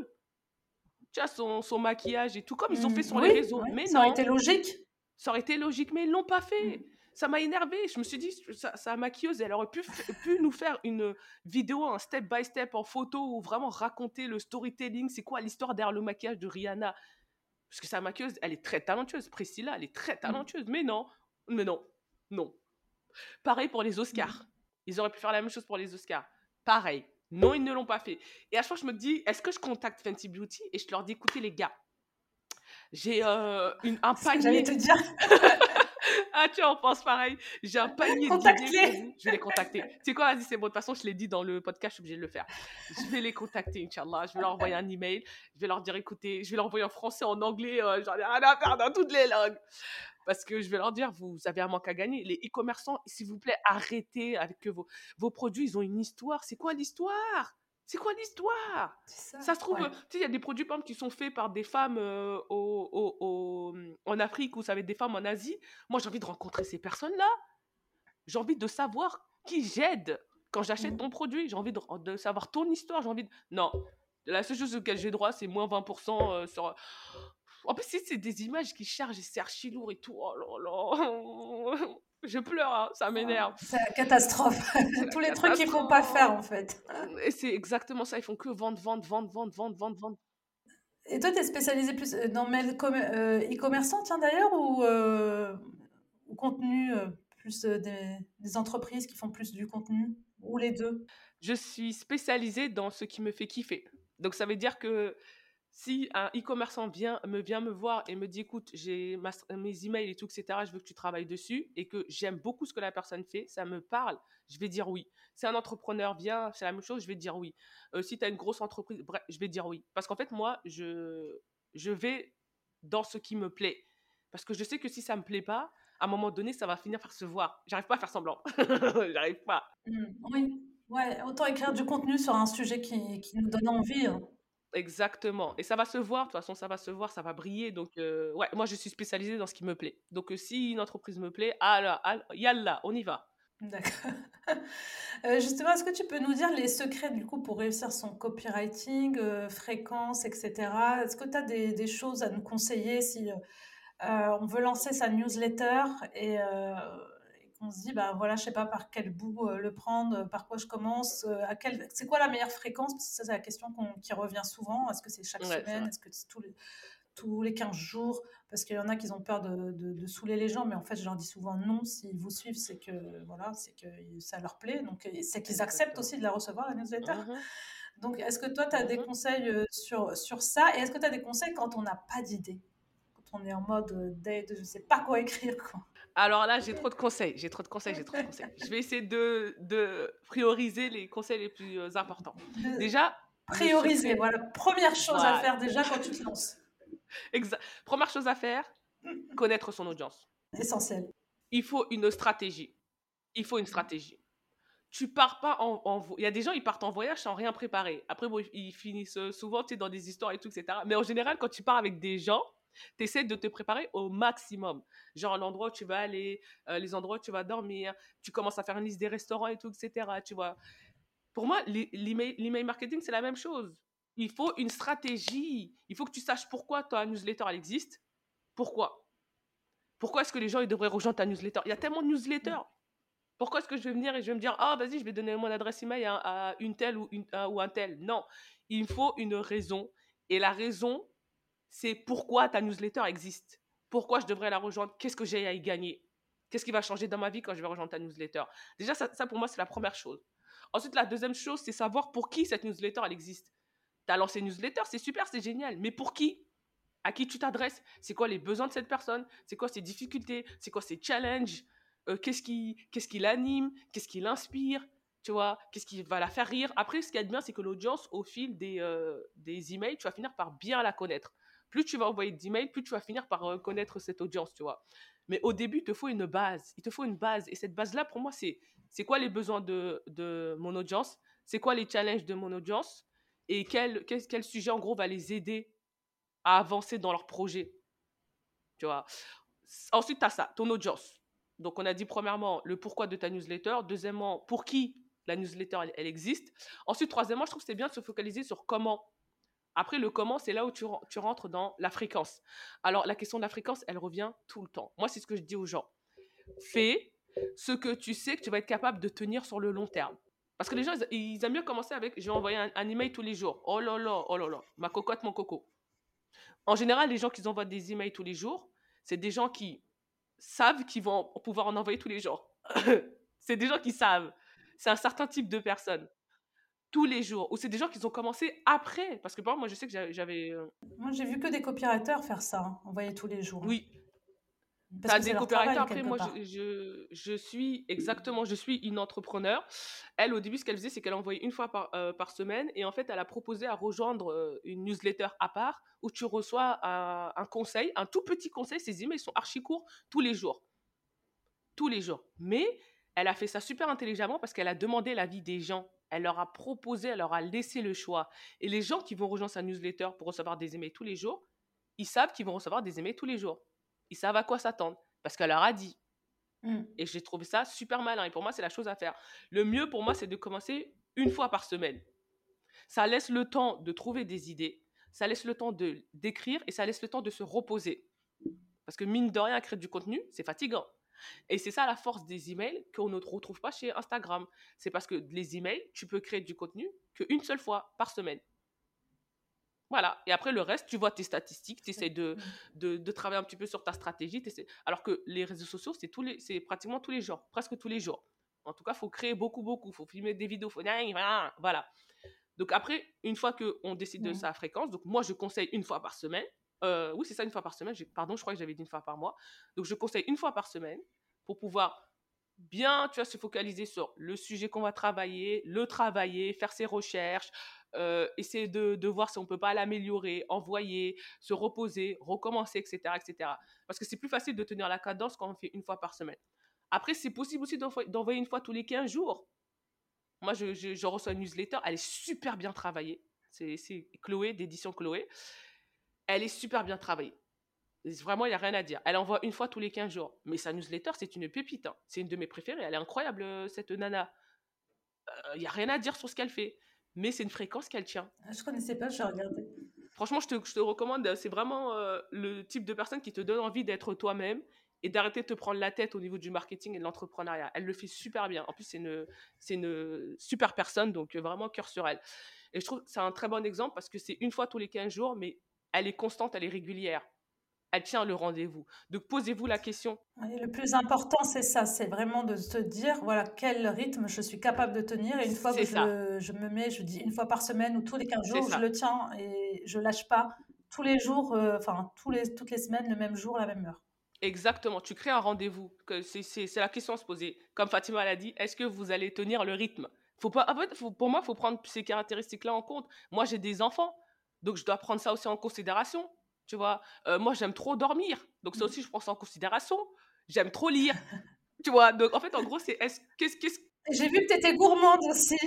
Tu vois, son, son maquillage et tout, comme ils ont fait sur les réseaux. Mais ça aurait été logique. Ça aurait été logique, mais ils l'ont pas fait. Mm. Ça m'a énervé. Je me suis dit, sa, sa maquilleuse, elle aurait pu, pu nous faire une vidéo, un step by step en photo où vraiment raconter le storytelling. C'est quoi l'histoire derrière le maquillage de Rihanna? Parce que sa maquilleuse, elle est très talentueuse. Priscilla, elle est très mmh. talentueuse. Mais non, mais non, non. Pareil pour les Oscars. Mmh. Ils auraient pu faire la même chose pour les Oscars. Pareil. Non, ils ne l'ont pas fait. Et à chaque fois, je me dis, est-ce que je contacte Fenty Beauty et je leur dis, écoutez les gars, j'ai euh, un panier. J'allais te dire. ah, tu en penses pareil. J'ai un panier de Je vais les contacter. Tu sais quoi, vas-y, c'est bon. De toute façon, je l'ai dit dans le podcast, je suis obligée de le faire. Je vais les contacter, Inch'Allah. Je vais leur envoyer un email. Je vais leur dire, écoutez, je vais leur envoyer en français, en anglais. Euh, J'en ai rien à faire dans toutes les langues. Parce que je vais leur dire, vous avez un manque à gagner. Les e-commerçants, s'il vous plaît, arrêtez avec vos, vos produits. Ils ont une histoire. C'est quoi l'histoire? C'est quoi l'histoire? Ça, ça, se trouve, tu sais, il y a des produits qui sont faits par des femmes euh, au, au, en Afrique ou ça va être des femmes en Asie. Moi, j'ai envie de rencontrer ces personnes-là. J'ai envie de savoir qui j'aide quand j'achète mmh. ton produit. J'ai envie de, de, savoir ton histoire. J'ai envie de... Non, la seule chose auquel j'ai droit, c'est moins 20% euh, sur... En plus, c'est des images qui chargent et c'est archi lourd et tout. Oh là là je pleure, hein, ça m'énerve. c'est la catastrophe. Tous les trucs qu'ils font pas faire en fait. Et c'est exactement ça, ils font que vendre, vendre, vendre, vendre, vendre, vendre, vendre. Et toi, tu es spécialisé plus euh, dans euh, e-commerçant, tiens d'ailleurs, ou, euh, contenu, plus des, des, entreprises qui font plus du contenu, ou les deux? Je suis spécialisée dans ce qui me fait kiffer. Donc ça veut dire que si un e-commerçant vient, me vient me voir et me dit écoute, j'ai mes emails et tout, etc., je veux que tu travailles dessus et que j'aime beaucoup ce que la personne fait, ça me parle, je vais dire oui. Si un entrepreneur vient, c'est la même chose, je vais dire oui. Euh, si tu as une grosse entreprise, bref, je vais dire oui. Parce qu'en fait, moi, je, je vais dans ce qui me plaît. Parce que je sais que si ça me plaît pas, à un moment donné, ça va finir par se voir. J'arrive pas à faire semblant. J'arrive pas. Mmh, oui, ouais, autant écrire du contenu sur un sujet qui, qui nous donne envie. Hein. Exactement. Et ça va se voir, de toute façon, ça va se voir, ça va briller. Donc, euh, ouais, moi, je suis spécialisée dans ce qui me plaît. Donc, euh, si une entreprise me plaît, alors, yalla, on y va. D'accord. Euh, justement, est-ce que tu peux nous dire les secrets, du coup, pour réussir son copywriting, fréquence, etc. Est-ce que tu as des, des, choses à nous conseiller si on veut lancer sa newsletter et on se dit, bah voilà, je sais pas par quel bout euh, le prendre, par quoi je commence, euh, à quel, c'est quoi la meilleure fréquence? Ça, c'est la question qui revient souvent. Est-ce que c'est chaque semaine? Est-ce que c'est tous les, tous les 15 jours? Parce qu'il y en a qui ont peur de, de, saouler les gens, mais en fait, je leur dis souvent non. S'ils vous suivent, c'est que, voilà, c'est que ça leur plaît. Donc, c'est qu'ils acceptent aussi de la recevoir, la newsletter. Mmh Donc, est-ce que toi, tu as des mmh conseils euh, sur, sur ça? Et est-ce que tu as des conseils quand on n'a pas d'idée? Quand on est en mode date, je ne sais pas quoi écrire, quoi. Alors là, j'ai trop de conseils, j'ai trop de conseils, j'ai trop de conseils. Je vais essayer de, de prioriser les conseils les plus euh, importants. Déjà, prioriser, voilà, première chose à faire déjà quand tu te lances. Exact. Première chose à faire, connaître son audience. Essentiel. Il faut une stratégie. Il faut une stratégie. tu pars pas en, Il y a des gens, ils partent en voyage sans rien préparer. Après, bon, ils finissent euh, souvent, tu sais, dans des histoires et tout, etc. Mais en général, quand tu pars avec des gens, tu essaies de te préparer au maximum. Genre l'endroit où tu vas aller, euh, les endroits où tu vas dormir, tu commences à faire une liste des restaurants et tout, etc. Tu vois. Pour moi, l'email marketing, c'est la même chose. Il faut une stratégie. Il faut que tu saches pourquoi ta newsletter, elle existe. Pourquoi? Pourquoi est-ce que les gens ils devraient rejoindre ta newsletter? Il y a tellement de newsletters. Pourquoi est-ce que je vais venir et je vais me dire, ah, vas-y, je vais donner mon adresse email à, à une telle ou, une, ou un tel? Non, il faut une raison. Et la raison, c'est pourquoi ta newsletter existe. Pourquoi je devrais la rejoindre? Qu'est-ce que j'ai à y gagner? Qu'est-ce qui va changer dans ma vie quand je vais rejoindre ta newsletter? Déjà, ça, pour moi, c'est la première chose. Ensuite, la deuxième chose, c'est savoir pour qui cette newsletter, elle existe. Tu as lancé une newsletter, c'est super, c'est génial. Mais pour qui? À qui tu t'adresses? C'est quoi les besoins de cette personne? C'est quoi ses difficultés? C'est quoi ses challenges? Euh, qu'est-ce qui, qui l'anime, qu'est-ce qui l'inspire, tu vois, qu'est-ce qui va la faire rire? Après, ce qui est bien, c'est que l'audience, au fil des, euh, des emails, tu vas finir par bien la connaître. Plus tu vas envoyer d'emails, plus tu vas finir par connaître cette audience, tu vois. Mais au début, il te faut une base. Il te faut une base. Et cette base-là, pour moi, c'est, c'est quoi les besoins de, de mon audience? C'est quoi les challenges de mon audience? Et quel, quel, sujet, en gros, va les aider à avancer dans leur projet? Tu vois? Ensuite, tu as ça, ton audience. Donc, on a dit premièrement le pourquoi de ta newsletter. Deuxièmement, pour qui la newsletter, elle, existe? Ensuite, troisièmement, je trouve que c'est bien de se focaliser sur comment. Après, le comment, c'est là où tu, rentres dans la fréquence. Alors, la question de la fréquence, elle revient tout le temps. Moi, c'est ce que je dis aux gens. Fais ce que tu sais que tu vas être capable de tenir sur le long terme. Parce que les gens, ils, aiment mieux commencer avec je vais envoyer un, un, email tous les jours. Oh là là, oh là là, ma cocotte, mon coco. En général, les gens qui envoient des emails tous les jours, c'est des gens qui savent qu'ils vont pouvoir en envoyer tous les jours. c'est des gens qui savent. C'est un certain type de personnes. Tous les jours. Ou c'est des gens qui ont commencé après? Parce que par exemple, moi, je sais que j'avais. Euh moi, j'ai vu que des copywriters faire ça, hein, envoyer tous les jours. Oui, T'as des coopérateurs. Après, moi, je, je, suis exactement, je suis une entrepreneur. Elle, au début, ce qu'elle faisait, c'est qu'elle envoyait une fois par, euh, par semaine. Et en fait, elle a proposé à rejoindre euh, une newsletter à part où tu reçois un, conseil, un tout petit conseil. Ces emails sont archi courts tous les jours. Tous les jours. Mais elle a fait ça super intelligemment parce qu'elle a demandé l'avis des gens. Elle leur a proposé, elle leur a laissé le choix. Et les gens qui vont rejoindre sa newsletter pour recevoir des emails tous les jours, ils savent qu'ils vont recevoir des emails tous les jours ils savent à quoi s'attendre parce qu'elle leur a dit. Mmh. Et j'ai trouvé ça super malin. Et pour moi, c'est la chose à faire. Le mieux pour moi, c'est de commencer une fois par semaine. Ça laisse le temps de trouver des idées, ça laisse le temps de d'écrire et ça laisse le temps de se reposer. Parce que mine de rien, créer du contenu, c'est fatigant. Et c'est ça la force des emails qu'on ne retrouve pas chez Instagram. C'est parce que les emails, tu peux créer du contenu qu'une seule fois par semaine. Voilà. Et après, le reste, tu vois tes statistiques, tu essaies de, de, de, travailler un petit peu sur ta stratégie. Alors que les réseaux sociaux, c'est, tous les, c'est pratiquement tous les jours, presque tous les jours. En tout cas, il faut créer beaucoup, beaucoup. Il faut filmer des vidéos. Faut... Voilà. Donc après, une fois qu'on décide de sa fréquence, donc moi, je conseille une fois par semaine. Euh, oui, c'est ça, une fois par semaine. Pardon, je crois que j'avais dit une fois par mois. Donc je conseille une fois par semaine pour pouvoir bien, tu vois, se focaliser sur le sujet qu'on va travailler, le travailler, faire ses recherches, euh, essayer de, voir si on peut pas l'améliorer, envoyer, se reposer, recommencer, etc., etc. Parce que c'est plus facile de tenir la cadence quand on fait une fois par semaine. Après, c'est possible aussi d'envoyer une fois tous les 15 jours. Moi, je, je, reçois une newsletter, elle est super bien travaillée. C'est Chloé, d'édition Chloé. Elle est super bien travaillée. Vraiment, il n'y a rien à dire. Elle envoie une fois tous les 15 jours. Mais sa newsletter, c'est une pépite. Hein. C'est une de mes préférées. Elle est incroyable, euh, cette nana. Il euh, n'y a rien à dire sur ce qu'elle fait mais c'est une fréquence qu'elle tient. Ah, je connaissais pas, je regardé. Franchement, je te, je te recommande, c'est vraiment euh, le type de personne qui te donne envie d'être toi-même et d'arrêter de te prendre la tête au niveau du marketing et de l'entrepreneuriat. Elle le fait super bien. En plus, c'est une, c'est une super personne, donc euh, vraiment cœur sur elle. Et je trouve que c'est un très bon exemple parce que c'est une fois tous les 15 jours, mais elle est constante, elle est régulière elle tient le rendez-vous. Donc posez-vous la question. le plus important, c'est ça, c'est vraiment de se dire, voilà, quel rythme je suis capable de tenir. Et une fois que je, me mets, je dis une fois par semaine ou tous les 15 jours, je le tiens et je lâche pas tous les jours, euh, enfin tous les, toutes les semaines, le même jour, la même heure. Exactement, tu crées un rendez-vous. C'est la question à se poser. Comme Fatima l'a dit, est-ce que vous allez tenir le rythme? Faut pas, en fait, Pour moi, il faut prendre ces caractéristiques-là en compte. Moi, j'ai des enfants, donc je dois prendre ça aussi en considération. Tu vois, euh, moi, j'aime trop dormir. Donc, ça mmh. aussi, je prends ça en considération. J'aime trop lire. tu vois, donc en fait, en gros, c'est qu'est-ce, qu'est-ce, J'ai vu que tu étais gourmande aussi.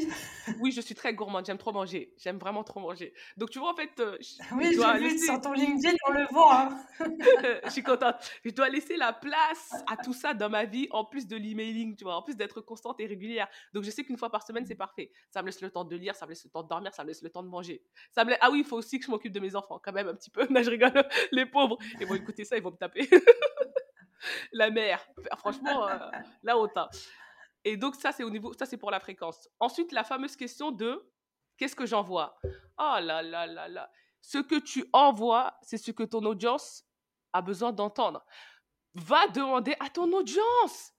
Oui, je suis très gourmande, j'aime trop manger. J'aime vraiment trop manger. Donc, tu vois, en fait, euh, je, Oui, j'ai vu laisser. sur ton LinkedIn, on le voit. hein. je suis contente. Je dois laisser la place à tout ça dans ma vie, en plus de l'emailing, tu vois, en plus d'être constante et régulière. Donc, je sais qu'une fois par semaine, c'est parfait. Ça me laisse le temps de lire, ça me laisse le temps de dormir, ça me laisse le temps de manger. Ça me laisse- Ah oui, il faut aussi que je m'occupe de mes enfants, quand même, un petit peu. Là, je rigole. Les pauvres, ils vont écouter ça, ils vont me taper. la mère. Franchement, euh, la haute. hein. Et donc, ça, c'est au niveau, ça, c'est pour la fréquence. Ensuite, la fameuse question de qu'est-ce que j'envoie? Oh là là là là. Ce que tu envoies, c'est ce que ton audience a besoin d'entendre. Va demander à ton audience.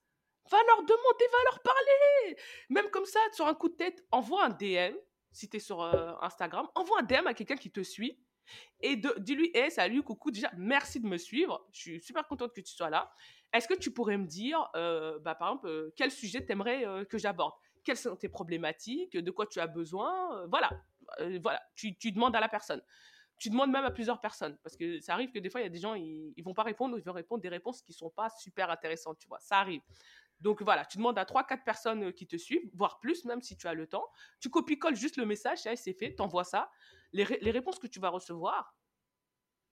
Va leur demander, va leur parler. Même comme ça, sur un coup de tête, envoie un DM. Si tu es sur euh, Instagram, envoie un DM à quelqu'un qui te suit et dis-lui hey, salut, coucou, déjà, merci de me suivre. Je suis super contente que tu sois là. Est-ce que tu pourrais me dire, euh, bah, par exemple, euh, quel sujet tu aimerais que j'aborde? Quelles sont tes problématiques? De quoi tu as besoin? Euh, Voilà. Euh, voilà. Tu, demandes à la personne. Tu demandes même à plusieurs personnes. Parce que ça arrive que des fois, il y a des gens, ils, ils vont pas répondre ou ils vont répondre des réponses qui sont pas super intéressantes, tu vois. Ça arrive. Donc voilà, tu demandes à 3-4 personnes euh, qui te suivent, voire plus, même si tu as le temps. Tu copies-colles juste le message, ça, c'est fait, t'envoies ça. Les, les réponses que tu vas recevoir,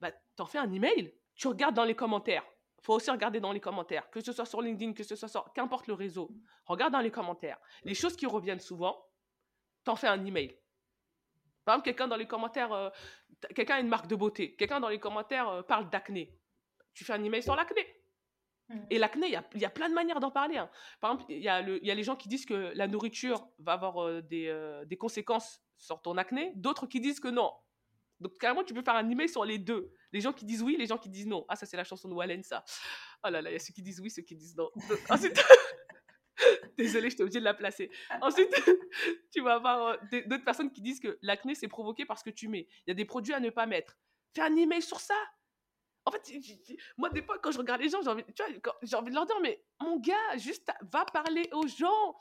bah, t'en fais un email. Tu regardes dans les commentaires. Faut aussi regarder dans les commentaires, que ce soit sur LinkedIn, que ce soit sur qu'importe le réseau. Regarde dans les commentaires. Les choses qui reviennent souvent, t'en fais un email. Par exemple, quelqu'un dans les commentaires, euh, quelqu'un a une marque de beauté. Quelqu'un dans les commentaires euh, parle d'acné. Tu fais un email sur l'acné. Mm. Et l'acné, il y a, il y a plein de manières d'en parler. hein. Par exemple, il y, a le- il y a les gens qui disent que la nourriture va avoir euh, des, des conséquences sur ton acné, d'autres qui disent que non. Donc, carrément, tu peux faire un email sur les deux. Les gens qui disent oui, les gens qui disent non. Ah, ça, c'est la chanson de Wallen, ça. Oh là là, il y a ceux qui disent oui, ceux qui disent non. Donc, ensuite, désolée, j'étais obligée de la placer. Ensuite, tu vas avoir euh, d'autres personnes qui disent que l'acné, c'est provoqué parce que tu mets. Il y a des produits à ne pas mettre. Fais un email sur ça. En fait, moi, des fois, quand je regarde les gens, j'ai envie, envie de leur dire, mais mon gars, juste va parler aux gens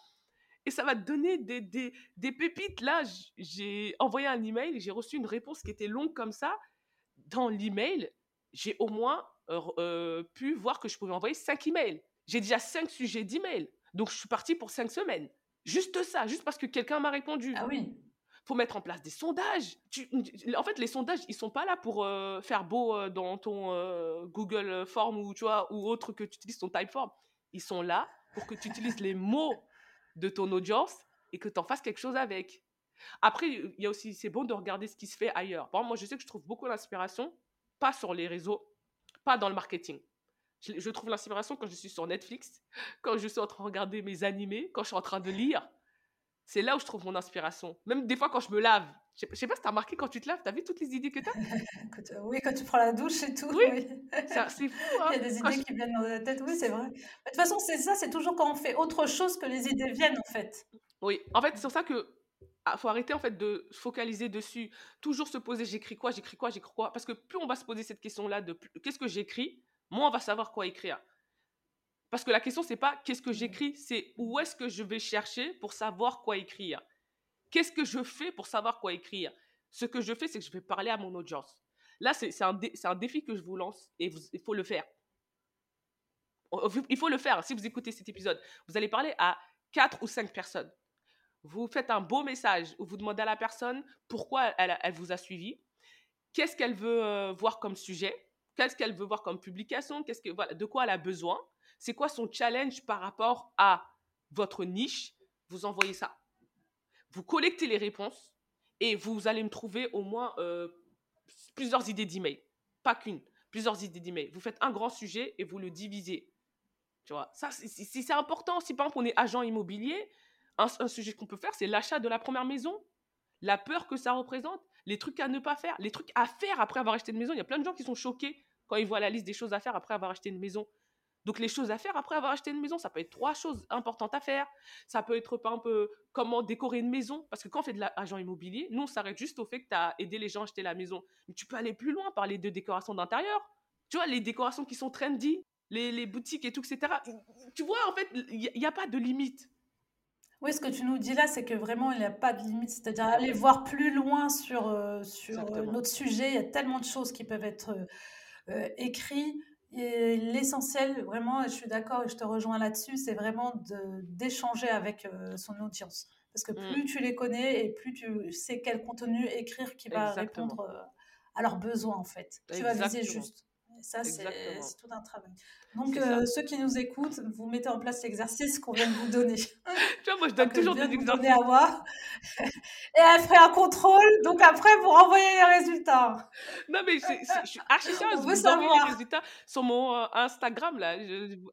et ça va te donner des, des, des pépites. Là, j'ai envoyé un email, j'ai reçu une réponse qui était longue comme ça. Dans l'email, j'ai au moins euh, euh, pu voir que je pouvais envoyer cinq emails. J'ai déjà cinq sujets d'email. Donc, je suis partie pour cinq semaines. Juste ça, juste parce que quelqu'un m'a répondu Ah oui. faut mettre en place des sondages. Tu- en fait, les sondages, ils sont pas là pour euh, faire beau euh, dans ton euh, Google Form ou tu vois ou autre que tu utilises ton Typeform. Ils sont là pour que tu utilises les mots de ton audience et que tu en fasses quelque chose avec. Après, il y a aussi, c'est bon de regarder ce qui se fait ailleurs. Par moi, je sais que je trouve beaucoup d'inspiration, pas sur les réseaux, pas dans le marketing. Je, je trouve l'inspiration quand je suis sur Netflix, quand je suis en train de regarder mes animés, quand je suis en train de lire. C'est là où je trouve mon inspiration. Même des fois quand je me lave. Je sais- je sais pas si t'as remarqué quand tu te laves, t'as vu toutes les idées que t'as? Quand tu- Oui, quand tu prends la douche et tout. Oui. C'est fou, Il y hein a des Quand idées je- qui viennent dans la tête. Oui, c'est vrai. De toute façon, c'est ça, c'est toujours quand on fait autre chose que les idées viennent, en fait. Oui, en fait, c'est pour ça que ah, faut arrêter en fait de se focaliser dessus. Toujours se poser j'écris quoi, j'écris quoi, j'écris quoi. Parce que plus on va se poser cette question-là de plus- qu'est-ce que j'écris, moins on va savoir quoi écrire. Parce que la question, c'est pas qu'est-ce que j'écris, c'est où est-ce que je vais chercher pour savoir quoi écrire. Qu'est-ce que je fais pour savoir quoi écrire? Ce que je fais, c'est que je vais parler à mon audience. Là, c'est un, un défi que je vous lance et il faut le faire. Il faut le faire. Si vous écoutez cet épisode, vous allez parler à quatre ou cinq personnes. Vous faites un beau message où vous demandez à la personne pourquoi elle, elle vous a suivi, qu'est-ce qu'elle veut euh, voir comme sujet, qu'est-ce qu'elle veut voir comme publication, que, voilà, de quoi elle a besoin, c'est quoi son challenge par rapport à votre niche? Vous envoyez ça. Vous collectez les réponses et vous allez me trouver au moins euh, plusieurs idées d'email. Pas qu'une, plusieurs idées d'email. Vous faites un grand sujet et vous le divisez. Tu vois, ça, c'est- important. Si par exemple on est agent immobilier, un sujet qu'on peut faire, c'est l'achat de la première maison, la peur que ça représente, les trucs à ne pas faire, les trucs à faire après avoir acheté une maison. Il y a plein de gens qui sont choqués quand ils voient la liste des choses à faire après avoir acheté une maison. Donc les choses à faire après avoir acheté une maison, ça peut être trois choses importantes à faire. Ça peut être par exemple euh, comment décorer une maison. Parce que quand on fait de l'agent immobilier, nous on s'arrête juste au fait que tu as aidé les gens à acheter la maison. Mais tu peux aller plus loin, parler de décoration d'intérieur. Tu vois, les décorations qui sont trendy, les, les boutiques et tout, etc. Tu vois, en fait, il n'y a, pas de limite. Oui, ce que tu nous dis là, c'est que vraiment, il n'y a pas de limite. C'est-à-dire aller voir plus loin sur, euh, sur euh, notre sujet. Il y a tellement de choses qui peuvent être euh, euh, écrites. Et l'essentiel, vraiment, je suis d'accord et je te rejoins là-dessus, c'est vraiment d'échanger avec euh, son audience. Parce que Mm. plus tu les connais et plus tu sais quel contenu écrire qui va Exactement. répondre euh, à leurs besoins, en fait. Tu vas viser juste. Et ça, c'est tout un travail. Donc, euh, ceux qui nous écoutent, vous mettez en place l'exercice qu'on vient de vous donner. Tu vois, moi, je donne je toujours des exercices. à voir. Et elle ferait un contrôle, donc après, pour envoyer les résultats. Non, mais je suis archi sérieuse. On Vous veut les résultats sur mon euh, Instagram, là.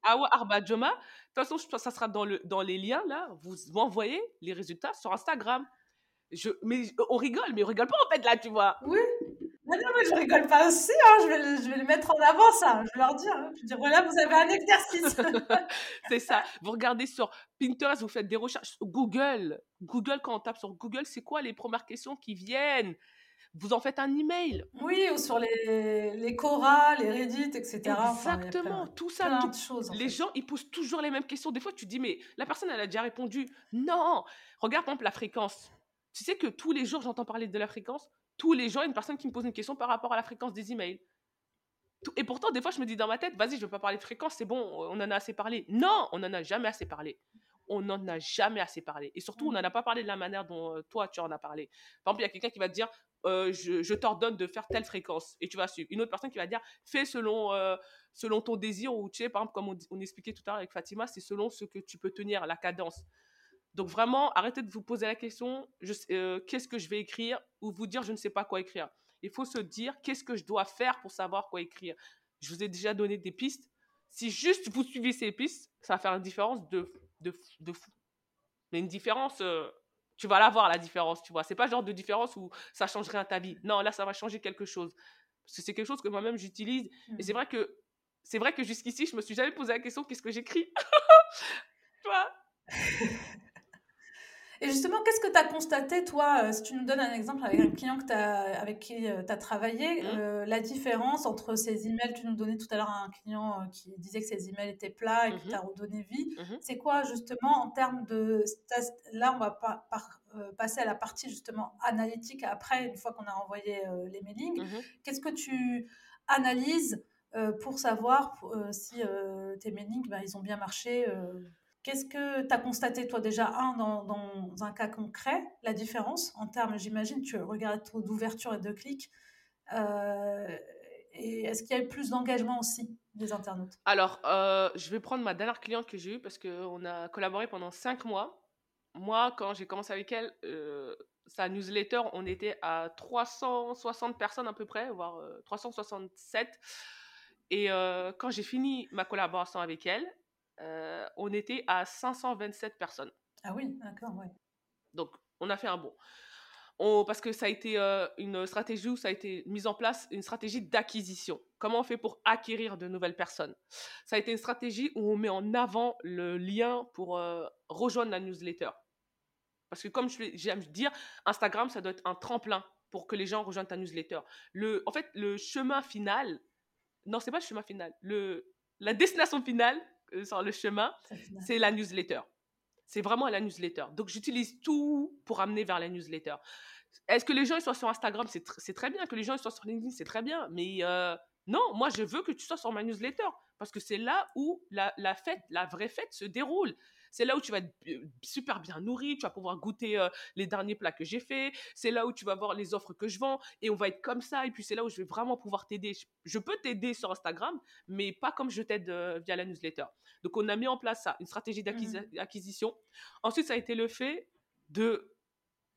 Awa Arba Joma. De toute façon, je ça sera dans, le, dans les liens, là. Vous m'envoyez les résultats sur Instagram. Je, mais on rigole, mais on rigole pas, en fait, là, tu vois. Oui. Non, non, mais je rigole pas aussi. Hein. Je, vais le, je vais le mettre en avant, ça. Je vais leur dire. hein. Je vais dire, voilà, vous avez un exercice. c'est ça. Vous regardez sur Pinterest, vous faites des recherches. Google. Google, quand on tape sur Google, c'est quoi les premières questions qui viennent? Vous en faites un email. oui, ou sur les, les Quora, les Reddit, etc. Enfin, Exactement. plein, tout ça. plein tout- de choses. Les fait. gens, ils posent toujours les mêmes questions. Des fois, tu te dis, mais la personne, elle a déjà répondu. Non. Regarde, par exemple, la fréquence. Tu sais que tous les jours, j'entends parler de la fréquence. Tous les jours, une personne qui me pose une question par rapport à la fréquence des emails. Et pourtant, des fois, je me dis dans ma tête, vas-y, je veux pas parler de fréquence, c'est bon, on en a assez parlé. Non, on en a jamais assez parlé. On n'en a jamais assez parlé. Et surtout, on n'en a pas parlé de la manière dont euh, toi, tu en as parlé. Par exemple, il y a quelqu'un qui va te dire, euh, je, je t'ordonne de faire telle fréquence et tu vas suivre. Une autre personne qui va dire, fais selon, euh, selon ton désir ou tu sais, par exemple, comme on, on expliquait tout à l'heure avec Fatima, c'est selon ce que tu peux tenir, la cadence. Donc vraiment, arrêtez de vous poser la question, euh, qu'est-ce que je vais écrire ou vous dire, je ne sais pas quoi écrire. Il faut se dire, qu'est-ce que je dois faire pour savoir quoi écrire. Je vous ai déjà donné des pistes. Si juste vous suivez ces pistes, ça va faire une différence de, de, de fou. Mais une différence, euh, tu vas la voir la différence, tu vois. C'est pas le genre de différence où ça change rien à ta vie. Non, là, ça va changer quelque chose. Parce que c'est quelque chose que moi-même j'utilise. Et c'est Mhm. vrai que c'est vrai que jusqu'ici, je me suis jamais posé la question qu'est-ce que j'écris? tu vois? Et justement, qu'est-ce que tu as constaté, toi, euh, si tu nous donnes un exemple avec un client que t'as- avec qui tu as travaillé, Mhm. euh, la différence entre ces emails, tu nous donnais tout à l'heure un client euh, qui disait que ses emails étaient plats et qui Mhm. t'a redonné vie. Mhm. C'est quoi justement en termes de... Là, on va pas, par- euh, passer à la partie justement analytique après, une fois qu'on a envoyé euh, les mailings. Mhm. Qu'est-ce que tu analyses euh, pour savoir pour- euh, si euh, tes mailings, ben, ils ont bien marché euh, Qu'est-ce que tu as constaté, toi, déjà, un, dans, dans un cas concret, la différence en termes, j'imagine, tu regardes trop d'ouverture et de clics. euh, et est-ce qu'il y a eu plus d'engagement aussi des internautes? Alors, euh, je vais prendre ma dernière cliente que j'ai eue parce qu'on a collaboré pendant cinq mois. Moi, quand j'ai commencé avec elle, euh, sa newsletter, on était à 360 personnes à peu près, voire euh, 367. Et quand j'ai fini ma collaboration avec elle, euh, on était à 527 personnes. Ah oui, d'accord, ouais. Donc, on a fait un bond. On- parce que ça a été euh, une stratégie où ça a été mis en place une stratégie d'acquisition. Comment on fait pour acquérir de nouvelles personnes? Ça a été une stratégie où on met en avant le lien pour euh, rejoindre la newsletter. Parce que comme j'aime dire, Instagram, ça doit être un tremplin pour que les gens rejoignent ta newsletter. Le, en fait, le chemin final, non, c'est pas le chemin final, le, la destination finale, euh, sur le chemin, c'est la newsletter. C'est vraiment la newsletter. Donc, j'utilise tout pour amener vers la newsletter. Est-ce que les gens ils soient sur Instagram C'est tr- c'est très bien. Que les gens ils soient sur LinkedIn, c'est très bien. Mais euh, non, moi, je veux que tu sois sur ma newsletter. Parce que c'est là où la, la fête, la vraie fête se déroule. C'est là où tu vas être super bien nourri, tu vas pouvoir goûter euh, les derniers plats que j'ai faits, c'est là où tu vas voir les offres que je vends, et on va être comme ça, et puis c'est là où je vais vraiment pouvoir t'aider. Je, peux t'aider sur Instagram, mais pas comme je t'aide euh, via la newsletter. Donc on a mis en place ça, une stratégie d'acquisi- d'acquisition. Ensuite, ça a été le fait de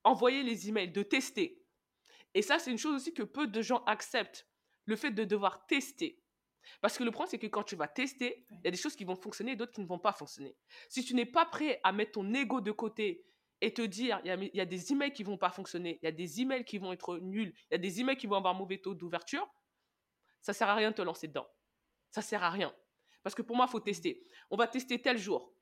envoyer les emails, de tester. Et ça, c'est une chose aussi que peu de gens acceptent, le fait de devoir tester. Parce que le problème, c'est que quand tu vas tester, il y a des choses qui vont fonctionner et d'autres qui ne vont pas fonctionner. Si tu n'es pas prêt à mettre ton ego de côté et te dire, il y a, il y a des emails qui vont pas fonctionner, il y a des emails qui vont être nuls, il y a des emails qui vont avoir mauvais taux d'ouverture, ça sert à rien de te lancer dedans. Ça sert à rien. Parce que pour moi, il faut tester. On va tester tel jour.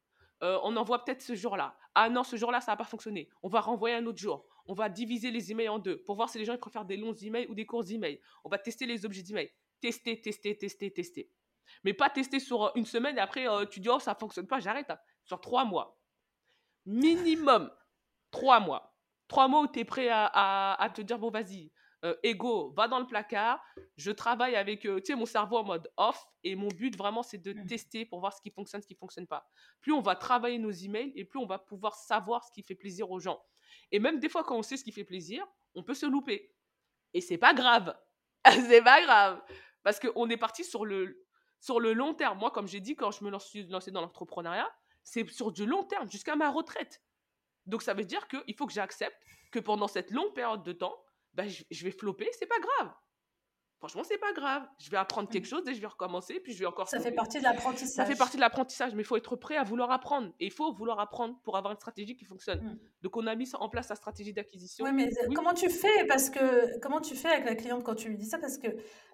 Euh, on envoie peut-être ce jour-là. Ah non, ce jour-là, ça n'a pas fonctionné. On va renvoyer un autre jour. On va diviser les emails en deux pour voir si les gens ils préfèrent des longs emails ou des courts emails. On va tester les objets d'email. Tester, tester, tester, tester. Mais pas tester sur euh, une semaine et après euh, tu dis oh ça fonctionne pas, j'arrête. hein. Sur trois mois. Minimum trois mois. Trois mois où tu es prêt à, à- à te dire bon vas-y, euh, ego, va dans le placard. Je travaille avec, euh, tu sais, mon cerveau en mode off. Et mon but, vraiment, c'est de Mm. tester pour voir ce qui fonctionne, ce qui fonctionne pas. Plus on va travailler nos emails et plus on va pouvoir savoir ce qui fait plaisir aux gens. Et même des fois, quand on sait ce qui fait plaisir, on peut se louper. Et c'est pas grave. c'est pas grave. Parce qu'on est parti sur le, sur le long terme. Moi, comme j'ai dit, quand je me suis lancée dans l'entrepreneuriat, c'est sur du long terme, jusqu'à ma retraite. Donc, ça veut dire qu'il faut que j'accepte que pendant cette longue période de temps, je, je vais flopper, c'est pas grave. Franchement, c'est pas grave. Je vais apprendre quelque chose et je vais recommencer, puis je vais encore. Ça fait partie de Ça l'apprentissage. fait partie de l'apprentissage, mais il faut être prêt à vouloir apprendre. Et il faut vouloir apprendre pour avoir une stratégie qui fonctionne. Mm. Donc, on a mis en place la stratégie d'acquisition. Oui, mais Oui. comment tu fais? Parce que comment tu fais avec la cliente quand tu lui dis ça? Parce que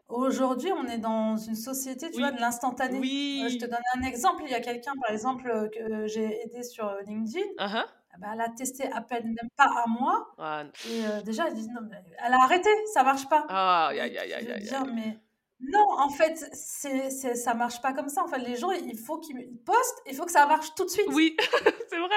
aujourd'hui, on est dans une société, tu Oui. vois, de l'instantané. Oui. Euh, je te donne un exemple. Il y a quelqu'un, par exemple, euh, que j'ai aidé sur euh, LinkedIn. Ah bah, elle a testé à peine même pas un mois. Ah, Et euh, déjà, elle dit non, elle a arrêté, ça marche pas. ah, veux aïe, dire, aïe. mais non, en fait, c'est, c'est, ça marche pas comme ça. En fait, les gens, il faut qu'ils postent, il faut que ça marche tout de suite. Oui, c'est vrai.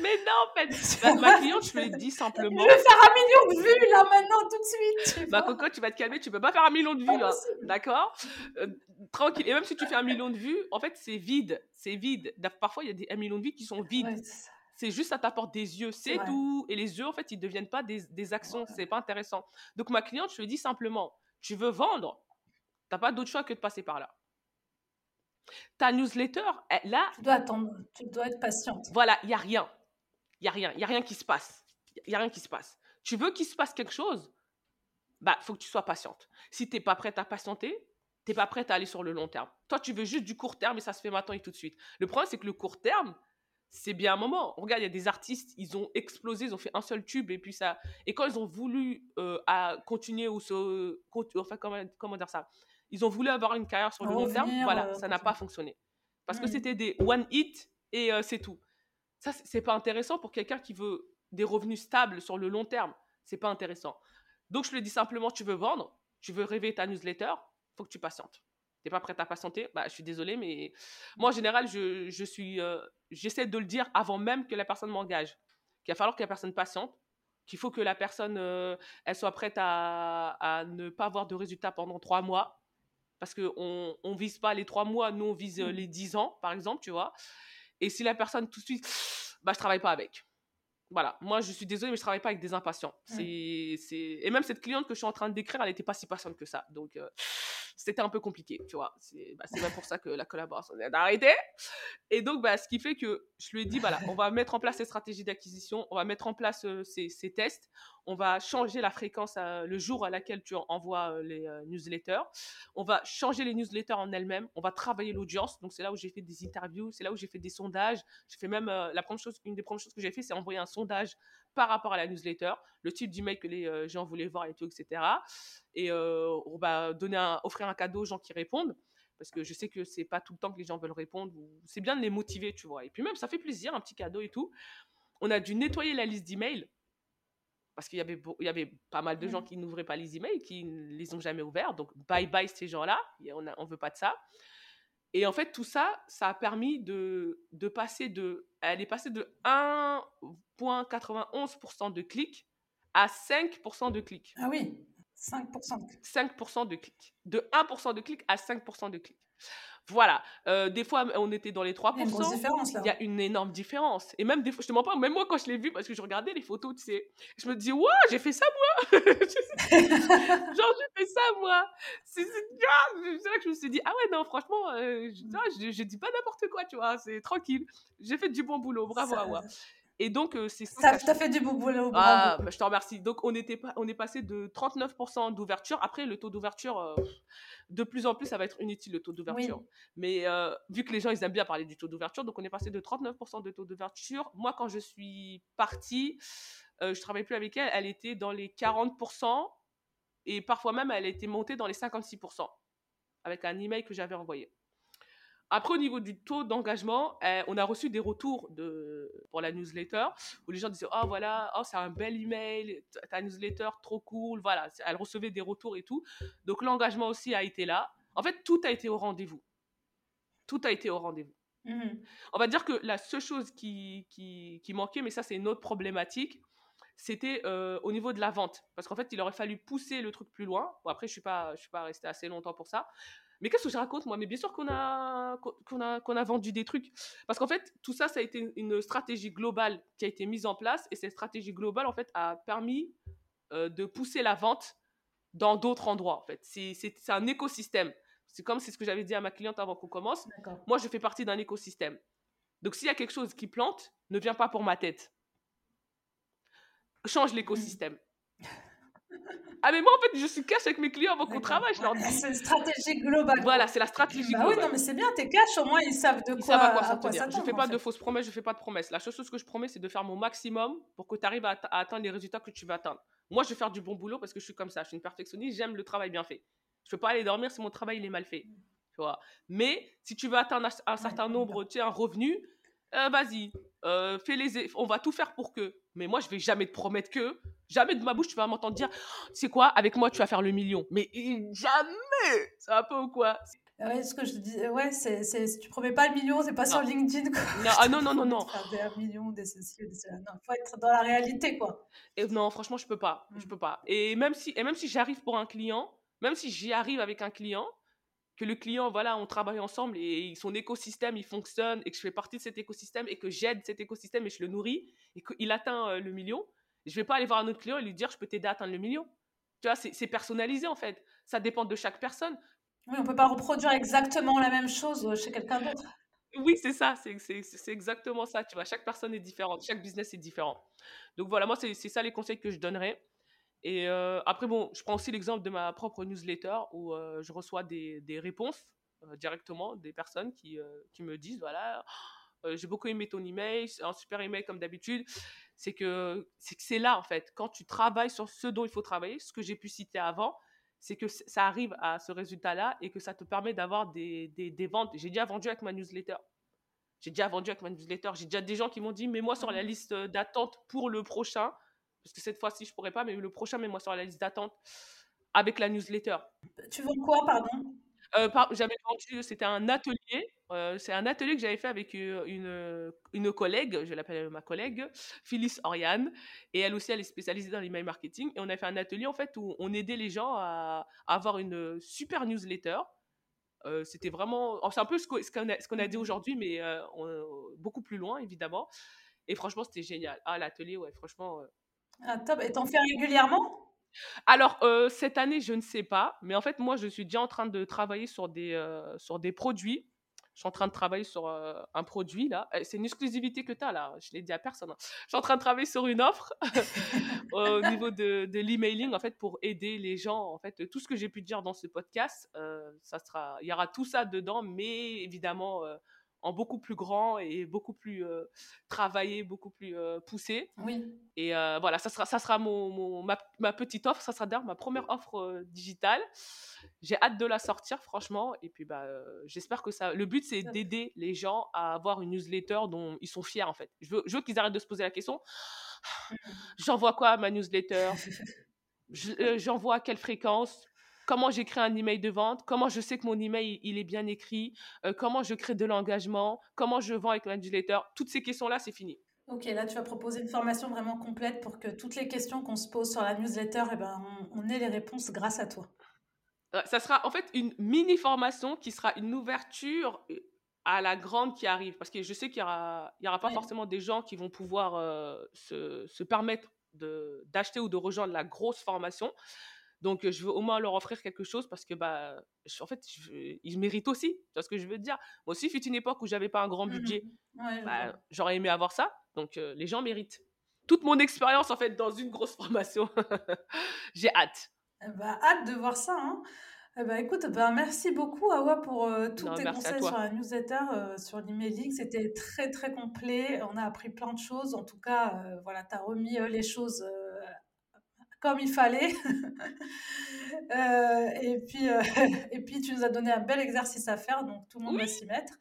Mais non, en fait, Tu ma, cliente, je lui ai dit Je simplement, vais faire un million de vues là maintenant, tout de suite. ma vois. coco, tu vas te calmer, tu peux pas faire un million de vues là. D'accord? Euh, Tranquille. Et même si tu fais un million de vues, en fait, c'est vide. C'est vide. Parfois, il y a des, un million de vues qui sont vides. Ouais, c'est juste, ça t'apporte des yeux, c'est vrai. tout. Et les yeux, en fait, ils ne deviennent pas des, des actions. C'est pas intéressant. Donc, ma cliente, je lui dit simplement, tu veux vendre, t'as pas d'autre choix que de passer par là. Ta newsletter, elle- là, Tu dois attendre, tu dois être patiente. voilà, il y a rien. Il y a rien. Il y a rien qui se passe. Il y a rien qui se passe. Tu veux qu'il se passe quelque chose? Bah, faut que tu sois patiente. Si t'es pas prête à patienter, t'es pas prête à aller sur le long terme. Toi, tu veux juste du court terme et ça se fait maintenant et tout de suite. Le problème, c'est que le court terme, c'est bien un moment. Regarde, il y a des artistes, ils ont explosé, ils ont fait un seul tube et puis ça. Et quand ils ont voulu euh, à continuer ou se, enfin comment, comment dire ça, ils ont voulu avoir une carrière sur le long terme. Voilà, euh, ça n'a pas fonctionné parce que Mhm. c'était des one hit et euh, c'est tout. Ça, c'est pas intéressant pour quelqu'un qui veut des revenus stables sur le long terme. C'est pas intéressant. Donc, je lui dis simplement, tu veux vendre, tu veux réveiller ta newsletter, faut que tu patientes. T'es pas prête à patienter Bah, je suis désolée, mais moi, en général, je, je suis, euh, j'essaie de le dire avant même que la personne m'engage. Qu'il va falloir que la personne patiente, qu'il faut que la personne, euh, elle soit prête à, à ne pas avoir de résultats pendant trois mois. Parce qu'on on vise pas les trois mois, nous, on vise euh, Mm. les dix ans, par exemple, tu vois. Et si la personne, tout de suite, bah, je travaille pas avec. Voilà, moi je suis désolée, mais je travaille pas avec des impatients. Mm. C'est, c'est... Et même cette cliente que je suis en train de décrire, elle n'était pas si patiente que ça. Donc euh, c'était un peu compliqué, tu vois. C'est, bah, pour ça que la collaboration est arrêtée. Et donc, bah, ce qui fait que je lui ai dit, voilà, on va mettre en place ces stratégies d'acquisition, on va mettre en place euh, ces, tests, on va changer la fréquence euh, le jour à laquelle tu en- envoies euh, les newsletters, on va changer les newsletters en elles-mêmes, on va travailler l'audience. Donc c'est là où j'ai fait des interviews, c'est là où j'ai fait des sondages. J'ai fait même la première chose, une des premières choses que j'ai fait, c'est envoyer un sondage par rapport à la newsletter, le type d'email que les euh, gens voulaient voir et tout, etc. Et euh, on va donner un, offrir un cadeau aux gens qui répondent. Parce que je sais que c'est pas tout le temps que les gens veulent répondre. C'est bien de les motiver, tu vois. Et puis même, ça fait plaisir, un petit cadeau et tout. On a dû nettoyer la liste d'emails parce qu'il y avait, il y avait pas mal de gens Mhm. qui n'ouvraient pas les emails, qui ne les ont jamais ouverts. Donc, bye bye ces gens-là. On ne veut pas de ça. Et en fait, tout ça, ça a permis de, de passer de. Elle est passée de 1,91% de clics à 5% de clics. Ah oui, 5%. de- 5% de clics. De 1% de clics à 5% de clics. Voilà. Euh, des fois, on était dans les Il y a une 3%. différence là. Il y a une énorme différence. Et même des fois, je te mens pas, même moi quand je l'ai vu, parce que je regardais les photos, tu sais, je me dis, waouh, j'ai fait ça moi Genre, j'ai fait ça moi C'est c'est- là que je me suis dit, ah ouais, non, franchement, euh, je, vois, je, je dis pas n'importe quoi, tu vois, c'est tranquille. J'ai fait du bon boulot, bravo Ça- à moi. Et donc, euh, c'est ça. Ça, fait du beau boulot, ah, bah, je te remercie. Donc, on, était on est passé de 39% d'ouverture. Après, le taux d'ouverture, euh, de plus en plus, ça va être inutile, le taux d'ouverture. Oui. Mais euh, vu que les gens, ils aiment bien parler du taux d'ouverture, donc on est passé de 39% de taux d'ouverture. Moi, quand je suis partie, euh, je travaillais plus avec elle, elle était dans les 40%. Et parfois même, elle était montée dans les 56% avec un email que j'avais envoyé. Après, au niveau du taux d'engagement, euh, on a reçu des retours de, pour la newsletter où les gens disaient Oh, voilà, oh, c'est un bel email, ta- newsletter, trop cool. Voilà, elle recevait des retours et tout. Donc, l'engagement aussi a été là. En fait, tout a été au rendez-vous. Tout a été au rendez-vous. Mhm. On va dire que la seule chose qui, qui, qui manquait, mais ça, c'est une autre problématique, c'était euh, au niveau de la vente. Parce qu'en fait, il aurait fallu pousser le truc plus loin. Bon, après, je ne suis, pas, je suis pas restée assez longtemps pour ça. Mais qu'est-ce que je raconte, moi? Mais bien sûr qu'on a, qu'on a, qu'on a vendu des trucs. Parce qu'en fait, tout ça, ça a été une stratégie globale qui a été mise en place. Et cette stratégie globale, en fait, a permis euh, de pousser la vente dans d'autres endroits. En fait, c'est, c'est, c'est un écosystème. C'est comme c'est ce que j'avais dit à ma cliente avant qu'on commence. Moi, je fais partie d'un écosystème. Donc, s'il y a quelque chose qui plante, ne viens pas pour ma tête. Change l'écosystème. Ah mais moi en fait je suis cash avec mes clients avant qu'on travaille, je leur dis. C'est une stratégie globale. Voilà, c'est la stratégie bah globale. oui, non mais c'est bien, t'es cash, au moins ils savent de quoi. Ils savent à quoi s'en Je fais pas de fausses promesses, je fais pas de promesses. La seule chose que je promets c'est de faire mon maximum pour que tu arrives à, atteindre les résultats que tu veux atteindre. Moi je vais faire du bon boulot parce que je suis comme ça, je suis une perfectionniste, j'aime le travail bien fait. Je peux pas aller dormir si mon travail il est mal fait. Tu vois? Mais si tu veux atteindre un, certain nombre, tu sais, un revenu, euh, vas-y, euh, fais les, on va tout faire pour que. Mais moi, je vais jamais te promettre que. Jamais de ma bouche, tu vas m'entendre dire, c'est quoi, avec moi, tu vas faire le million. Mais jamais C'est un peu ou quoi? Ouais, ce que je dis, ouais, c'est, si tu promets pas le million, c'est pas sur LinkedIn. Quoi. Non, ah non, non, non, non. Faire des millions, des ceci, des cela. Non, faut être dans la réalité, quoi. Et non, franchement, je peux pas. Je mm. peux pas. Et même si, et même si j'arrive pour un client, même si j'y arrive avec un client, que le client, voilà, on travaille ensemble et son écosystème, il fonctionne et que je fais partie de cet écosystème et que j'aide cet écosystème et je le nourris et qu'il atteint euh, le million, je vais pas aller voir un autre client et lui dire je peux t'aider à atteindre le million. Tu vois, c'est personnalisé en fait. Ça dépend de chaque personne. Oui, on peut pas reproduire exactement la même chose euh, chez quelqu'un d'autre. Oui, c'est ça, c'est exactement ça. Tu vois, chaque personne est différente, chaque business est différent. Donc voilà, moi, c'est ça les conseils que je donnerais. Et euh, après, bon, je prends aussi l'exemple de ma propre newsletter où euh, je reçois des, des réponses euh, directement des personnes qui, qui me disent voilà, j'ai beaucoup aimé ton email, c'est un super email comme d'habitude. C'est que c'est là, en fait, quand tu travailles sur ce dont il faut travailler, ce que j'ai pu citer avant, c'est que ça arrive à ce résultat-là et que ça te permet d'avoir des, des, des ventes. J'ai déjà vendu avec ma newsletter. J'ai déjà vendu avec ma newsletter. J'ai déjà des gens qui m'ont dit, mets-moi sur la mmh. liste d'attente pour le prochain parce que cette fois-ci, je pourrais pas, mais le prochain, mets-moi sur la liste d'attente avec la newsletter. Tu vends quoi, pardon? Euh, J'avais vendu, c'était un atelier. Euh, c'est un atelier que j'avais fait avec euh, une, une collègue, je l'appelle ma collègue, Phyllis Oriane, et elle aussi, elle est spécialisée dans l'email marketing. Et on a fait un atelier en fait où on aidait les gens à, avoir une super newsletter. c'était vraiment, c'est un peu ce qu'on a, a, dit aujourd'hui, mais beaucoup plus loin évidemment. Et franchement, c'était génial. Ah, l'atelier, ouais, franchement, ah, top. Et t'en fais régulièrement? Alors, euh, cette année, je ne sais pas, mais en fait, moi, je suis déjà en train de travailler sur des, euh, sur des produits. Je suis en train de travailler sur euh, un produit, là. C'est une exclusivité que tu as, là. Je l'ai dit à personne. Hein. Je suis en train de travailler sur une offre au niveau de, de l'emailing, en fait, pour aider les gens. En fait, tout ce que j'ai pu dire dans ce podcast, ça sera, il y aura tout ça dedans, mais évidemment en beaucoup plus grand et beaucoup plus euh, travaillé, beaucoup plus euh, poussé. Oui. Et euh, voilà, ça sera, ça sera mon, ma, petite offre, ça sera d'ailleurs ma première offre digitale. J'ai hâte de la sortir, franchement. Et puis, bah, j'espère que ça. Le but, c'est d'aider les gens à avoir une newsletter dont ils sont fiers, en fait. Je veux, je veux qu'ils arrêtent de se poser la question mmh. j'envoie quoi à ma newsletter? J'envoie à quelle fréquence? Comment j'écris un email de vente, comment je sais que mon email il est bien écrit, euh, comment je crée de l'engagement, comment je vends avec ma newsletter. Toutes ces questions-là, c'est fini. Ok, là tu vas proposer une formation vraiment complète pour que toutes les questions qu'on se pose sur la newsletter, eh ben, on, ait les réponses grâce à toi. Euh, ça sera en fait une mini formation qui sera une ouverture euh, à la grande qui arrive. Parce que je sais qu'il n'y aura, y aura pas forcément des gens qui vont pouvoir se, se, permettre d'acheter ou de rejoindre la grosse formation. Donc, je veux au moins leur offrir quelque chose parce que, bah, en fait, ils méritent aussi. Tu vois ce que je veux dire? Moi aussi, fut une époque où j'avais pas un grand mmh budget. Bah, j'aurais aimé avoir ça. Donc, les gens méritent. Toute mon expérience, en fait, dans une grosse formation. J'ai hâte. Bah, hâte de voir ça. Hein. Eh ben, écoute, bah, merci beaucoup, Awa, pour tous tes conseils sur la newsletter, sur l'emailing. C'était très, très complet. On a appris plein de choses. En tout cas, voilà, tu as remis les choses comme il fallait. Euh, et, puis, euh, et puis, tu nous as donné un bel exercice à faire, donc tout le monde va s'y mettre.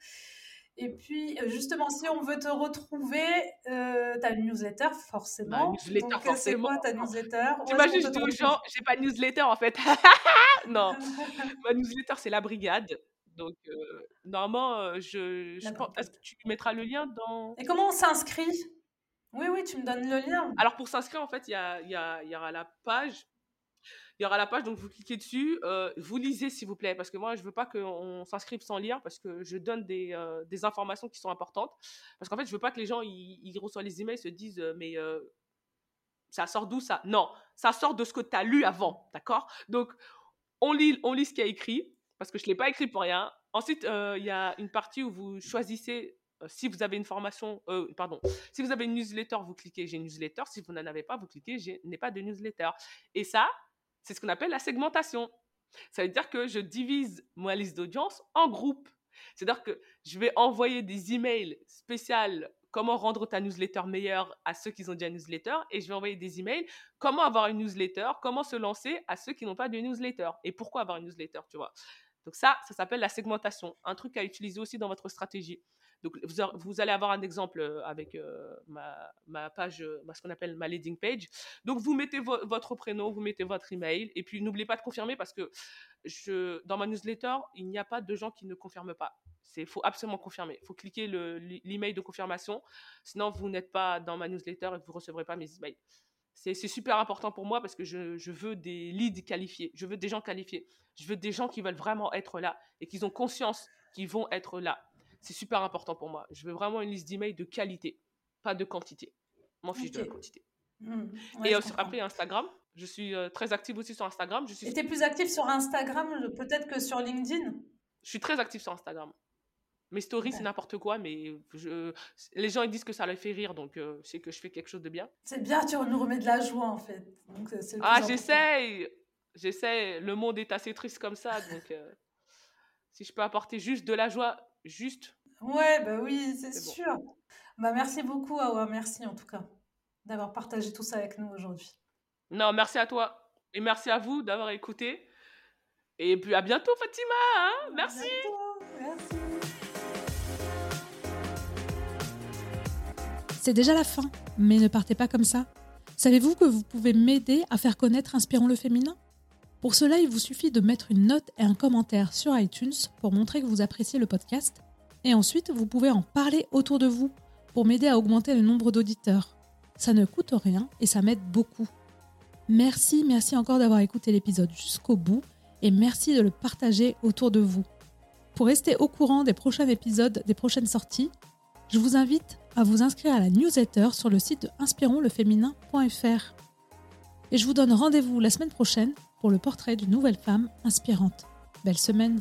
Et puis, euh, justement, si on veut te retrouver, euh, ta newsletter, forcément. Ma newsletter, forcément. C'est quoi ta newsletter? T'imagines, je dis aux gens, j'ai pas de newsletter en fait. non. Ma newsletter, c'est la brigade. Donc, normalement, je, je pense. Est-ce que tu mettras le lien dans. Et comment on s'inscrit? Oui, oui, tu me donnes le lien. Alors pour s'inscrire, en fait, il y, a, y, a, y aura la page. Il y aura la page, donc vous cliquez dessus. Euh, vous lisez, s'il vous plaît, parce que moi, je veux pas qu'on s'inscrive sans lire, parce que je donne des, euh, des, informations qui sont importantes. Parce qu'en fait, je veux pas que les gens, ils, reçoivent les emails, se disent, euh, mais ça sort d'où ça? Non, ça sort de ce que tu as lu avant, d'accord? Donc, on lit, on lit ce qu'il y a écrit, parce que je ne l'ai pas écrit pour rien. Ensuite, il y a une partie où vous choisissez si vous avez une formation, euh, pardon, si vous avez une newsletter, vous cliquez j'ai une newsletter. Si vous n'en avez pas, vous cliquez je n'ai pas de newsletter. Et ça, c'est ce qu'on appelle la segmentation. Ça veut dire que je divise ma liste d'audience en groupes. C'est-à-dire que je vais envoyer des emails spéciaux comment rendre ta newsletter meilleure à ceux qui ont déjà une newsletter et je vais envoyer des emails comment avoir une newsletter, comment se lancer à ceux qui n'ont pas de newsletter et pourquoi avoir une newsletter, tu vois. Donc ça, ça s'appelle la segmentation, un truc à utiliser aussi dans votre stratégie. Donc, vous, allez avoir un exemple euh, avec euh, ma, page, euh, ce qu'on appelle ma leading page. Donc, vous mettez votre prénom, vous mettez votre email, et puis n'oubliez pas de confirmer parce que je, dans ma newsletter, il n'y a pas de gens qui ne confirment pas. Il faut absolument confirmer. Il faut cliquer l'email de confirmation. Sinon, vous n'êtes pas dans ma newsletter et vous ne recevrez pas mes emails. C'est super important pour moi parce que je, je, veux des leads qualifiés. Je veux des gens qualifiés. Je veux des gens qui veulent vraiment être là et qui ont conscience qu'ils vont être là. C'est super important pour moi. Je veux vraiment une liste d'emails de qualité, pas de quantité. M'en fiche de la quantité. Mmh. et après Instagram, je suis euh, très active aussi sur Instagram. Je suis... Et tu es plus active sur Instagram peut-être que sur LinkedIn? Je suis très active sur Instagram. Mes stories, c'est n'importe quoi, mais je... les gens ils disent que ça les fait rire, donc euh, c'est que je fais quelque chose de bien. C'est bien, tu nous remets de la joie en fait. ah, j'essaye J'essaie. Le monde est assez triste comme ça, donc euh, si je peux apporter juste de la joie juste. Ouais, bah oui, c'est sûr. Bah merci beaucoup, Awa. Merci en tout cas d'avoir partagé tout ça avec nous aujourd'hui. Non, merci à toi. Et merci à vous d'avoir écouté. Et puis à bientôt, Fatima. Hein. merci. Merci. C'est déjà la fin, mais ne partez pas comme ça. Savez-vous que vous pouvez m'aider à faire connaître Inspirons le féminin? Pour cela, il vous suffit de mettre une note et un commentaire sur iTunes pour montrer que vous appréciez le podcast. Et ensuite, vous pouvez en parler autour de vous pour m'aider à augmenter le nombre d'auditeurs. Ça ne coûte rien et ça m'aide beaucoup. Merci, merci encore d'avoir écouté l'épisode jusqu'au bout et merci de le partager autour de vous. Pour rester au courant des prochains épisodes, des prochaines sorties, je vous invite à vous inscrire à la newsletter sur le site de inspironsleféminin.fr. Et je vous donne rendez-vous la semaine prochaine pour le portrait d'une nouvelle femme inspirante. Belle semaine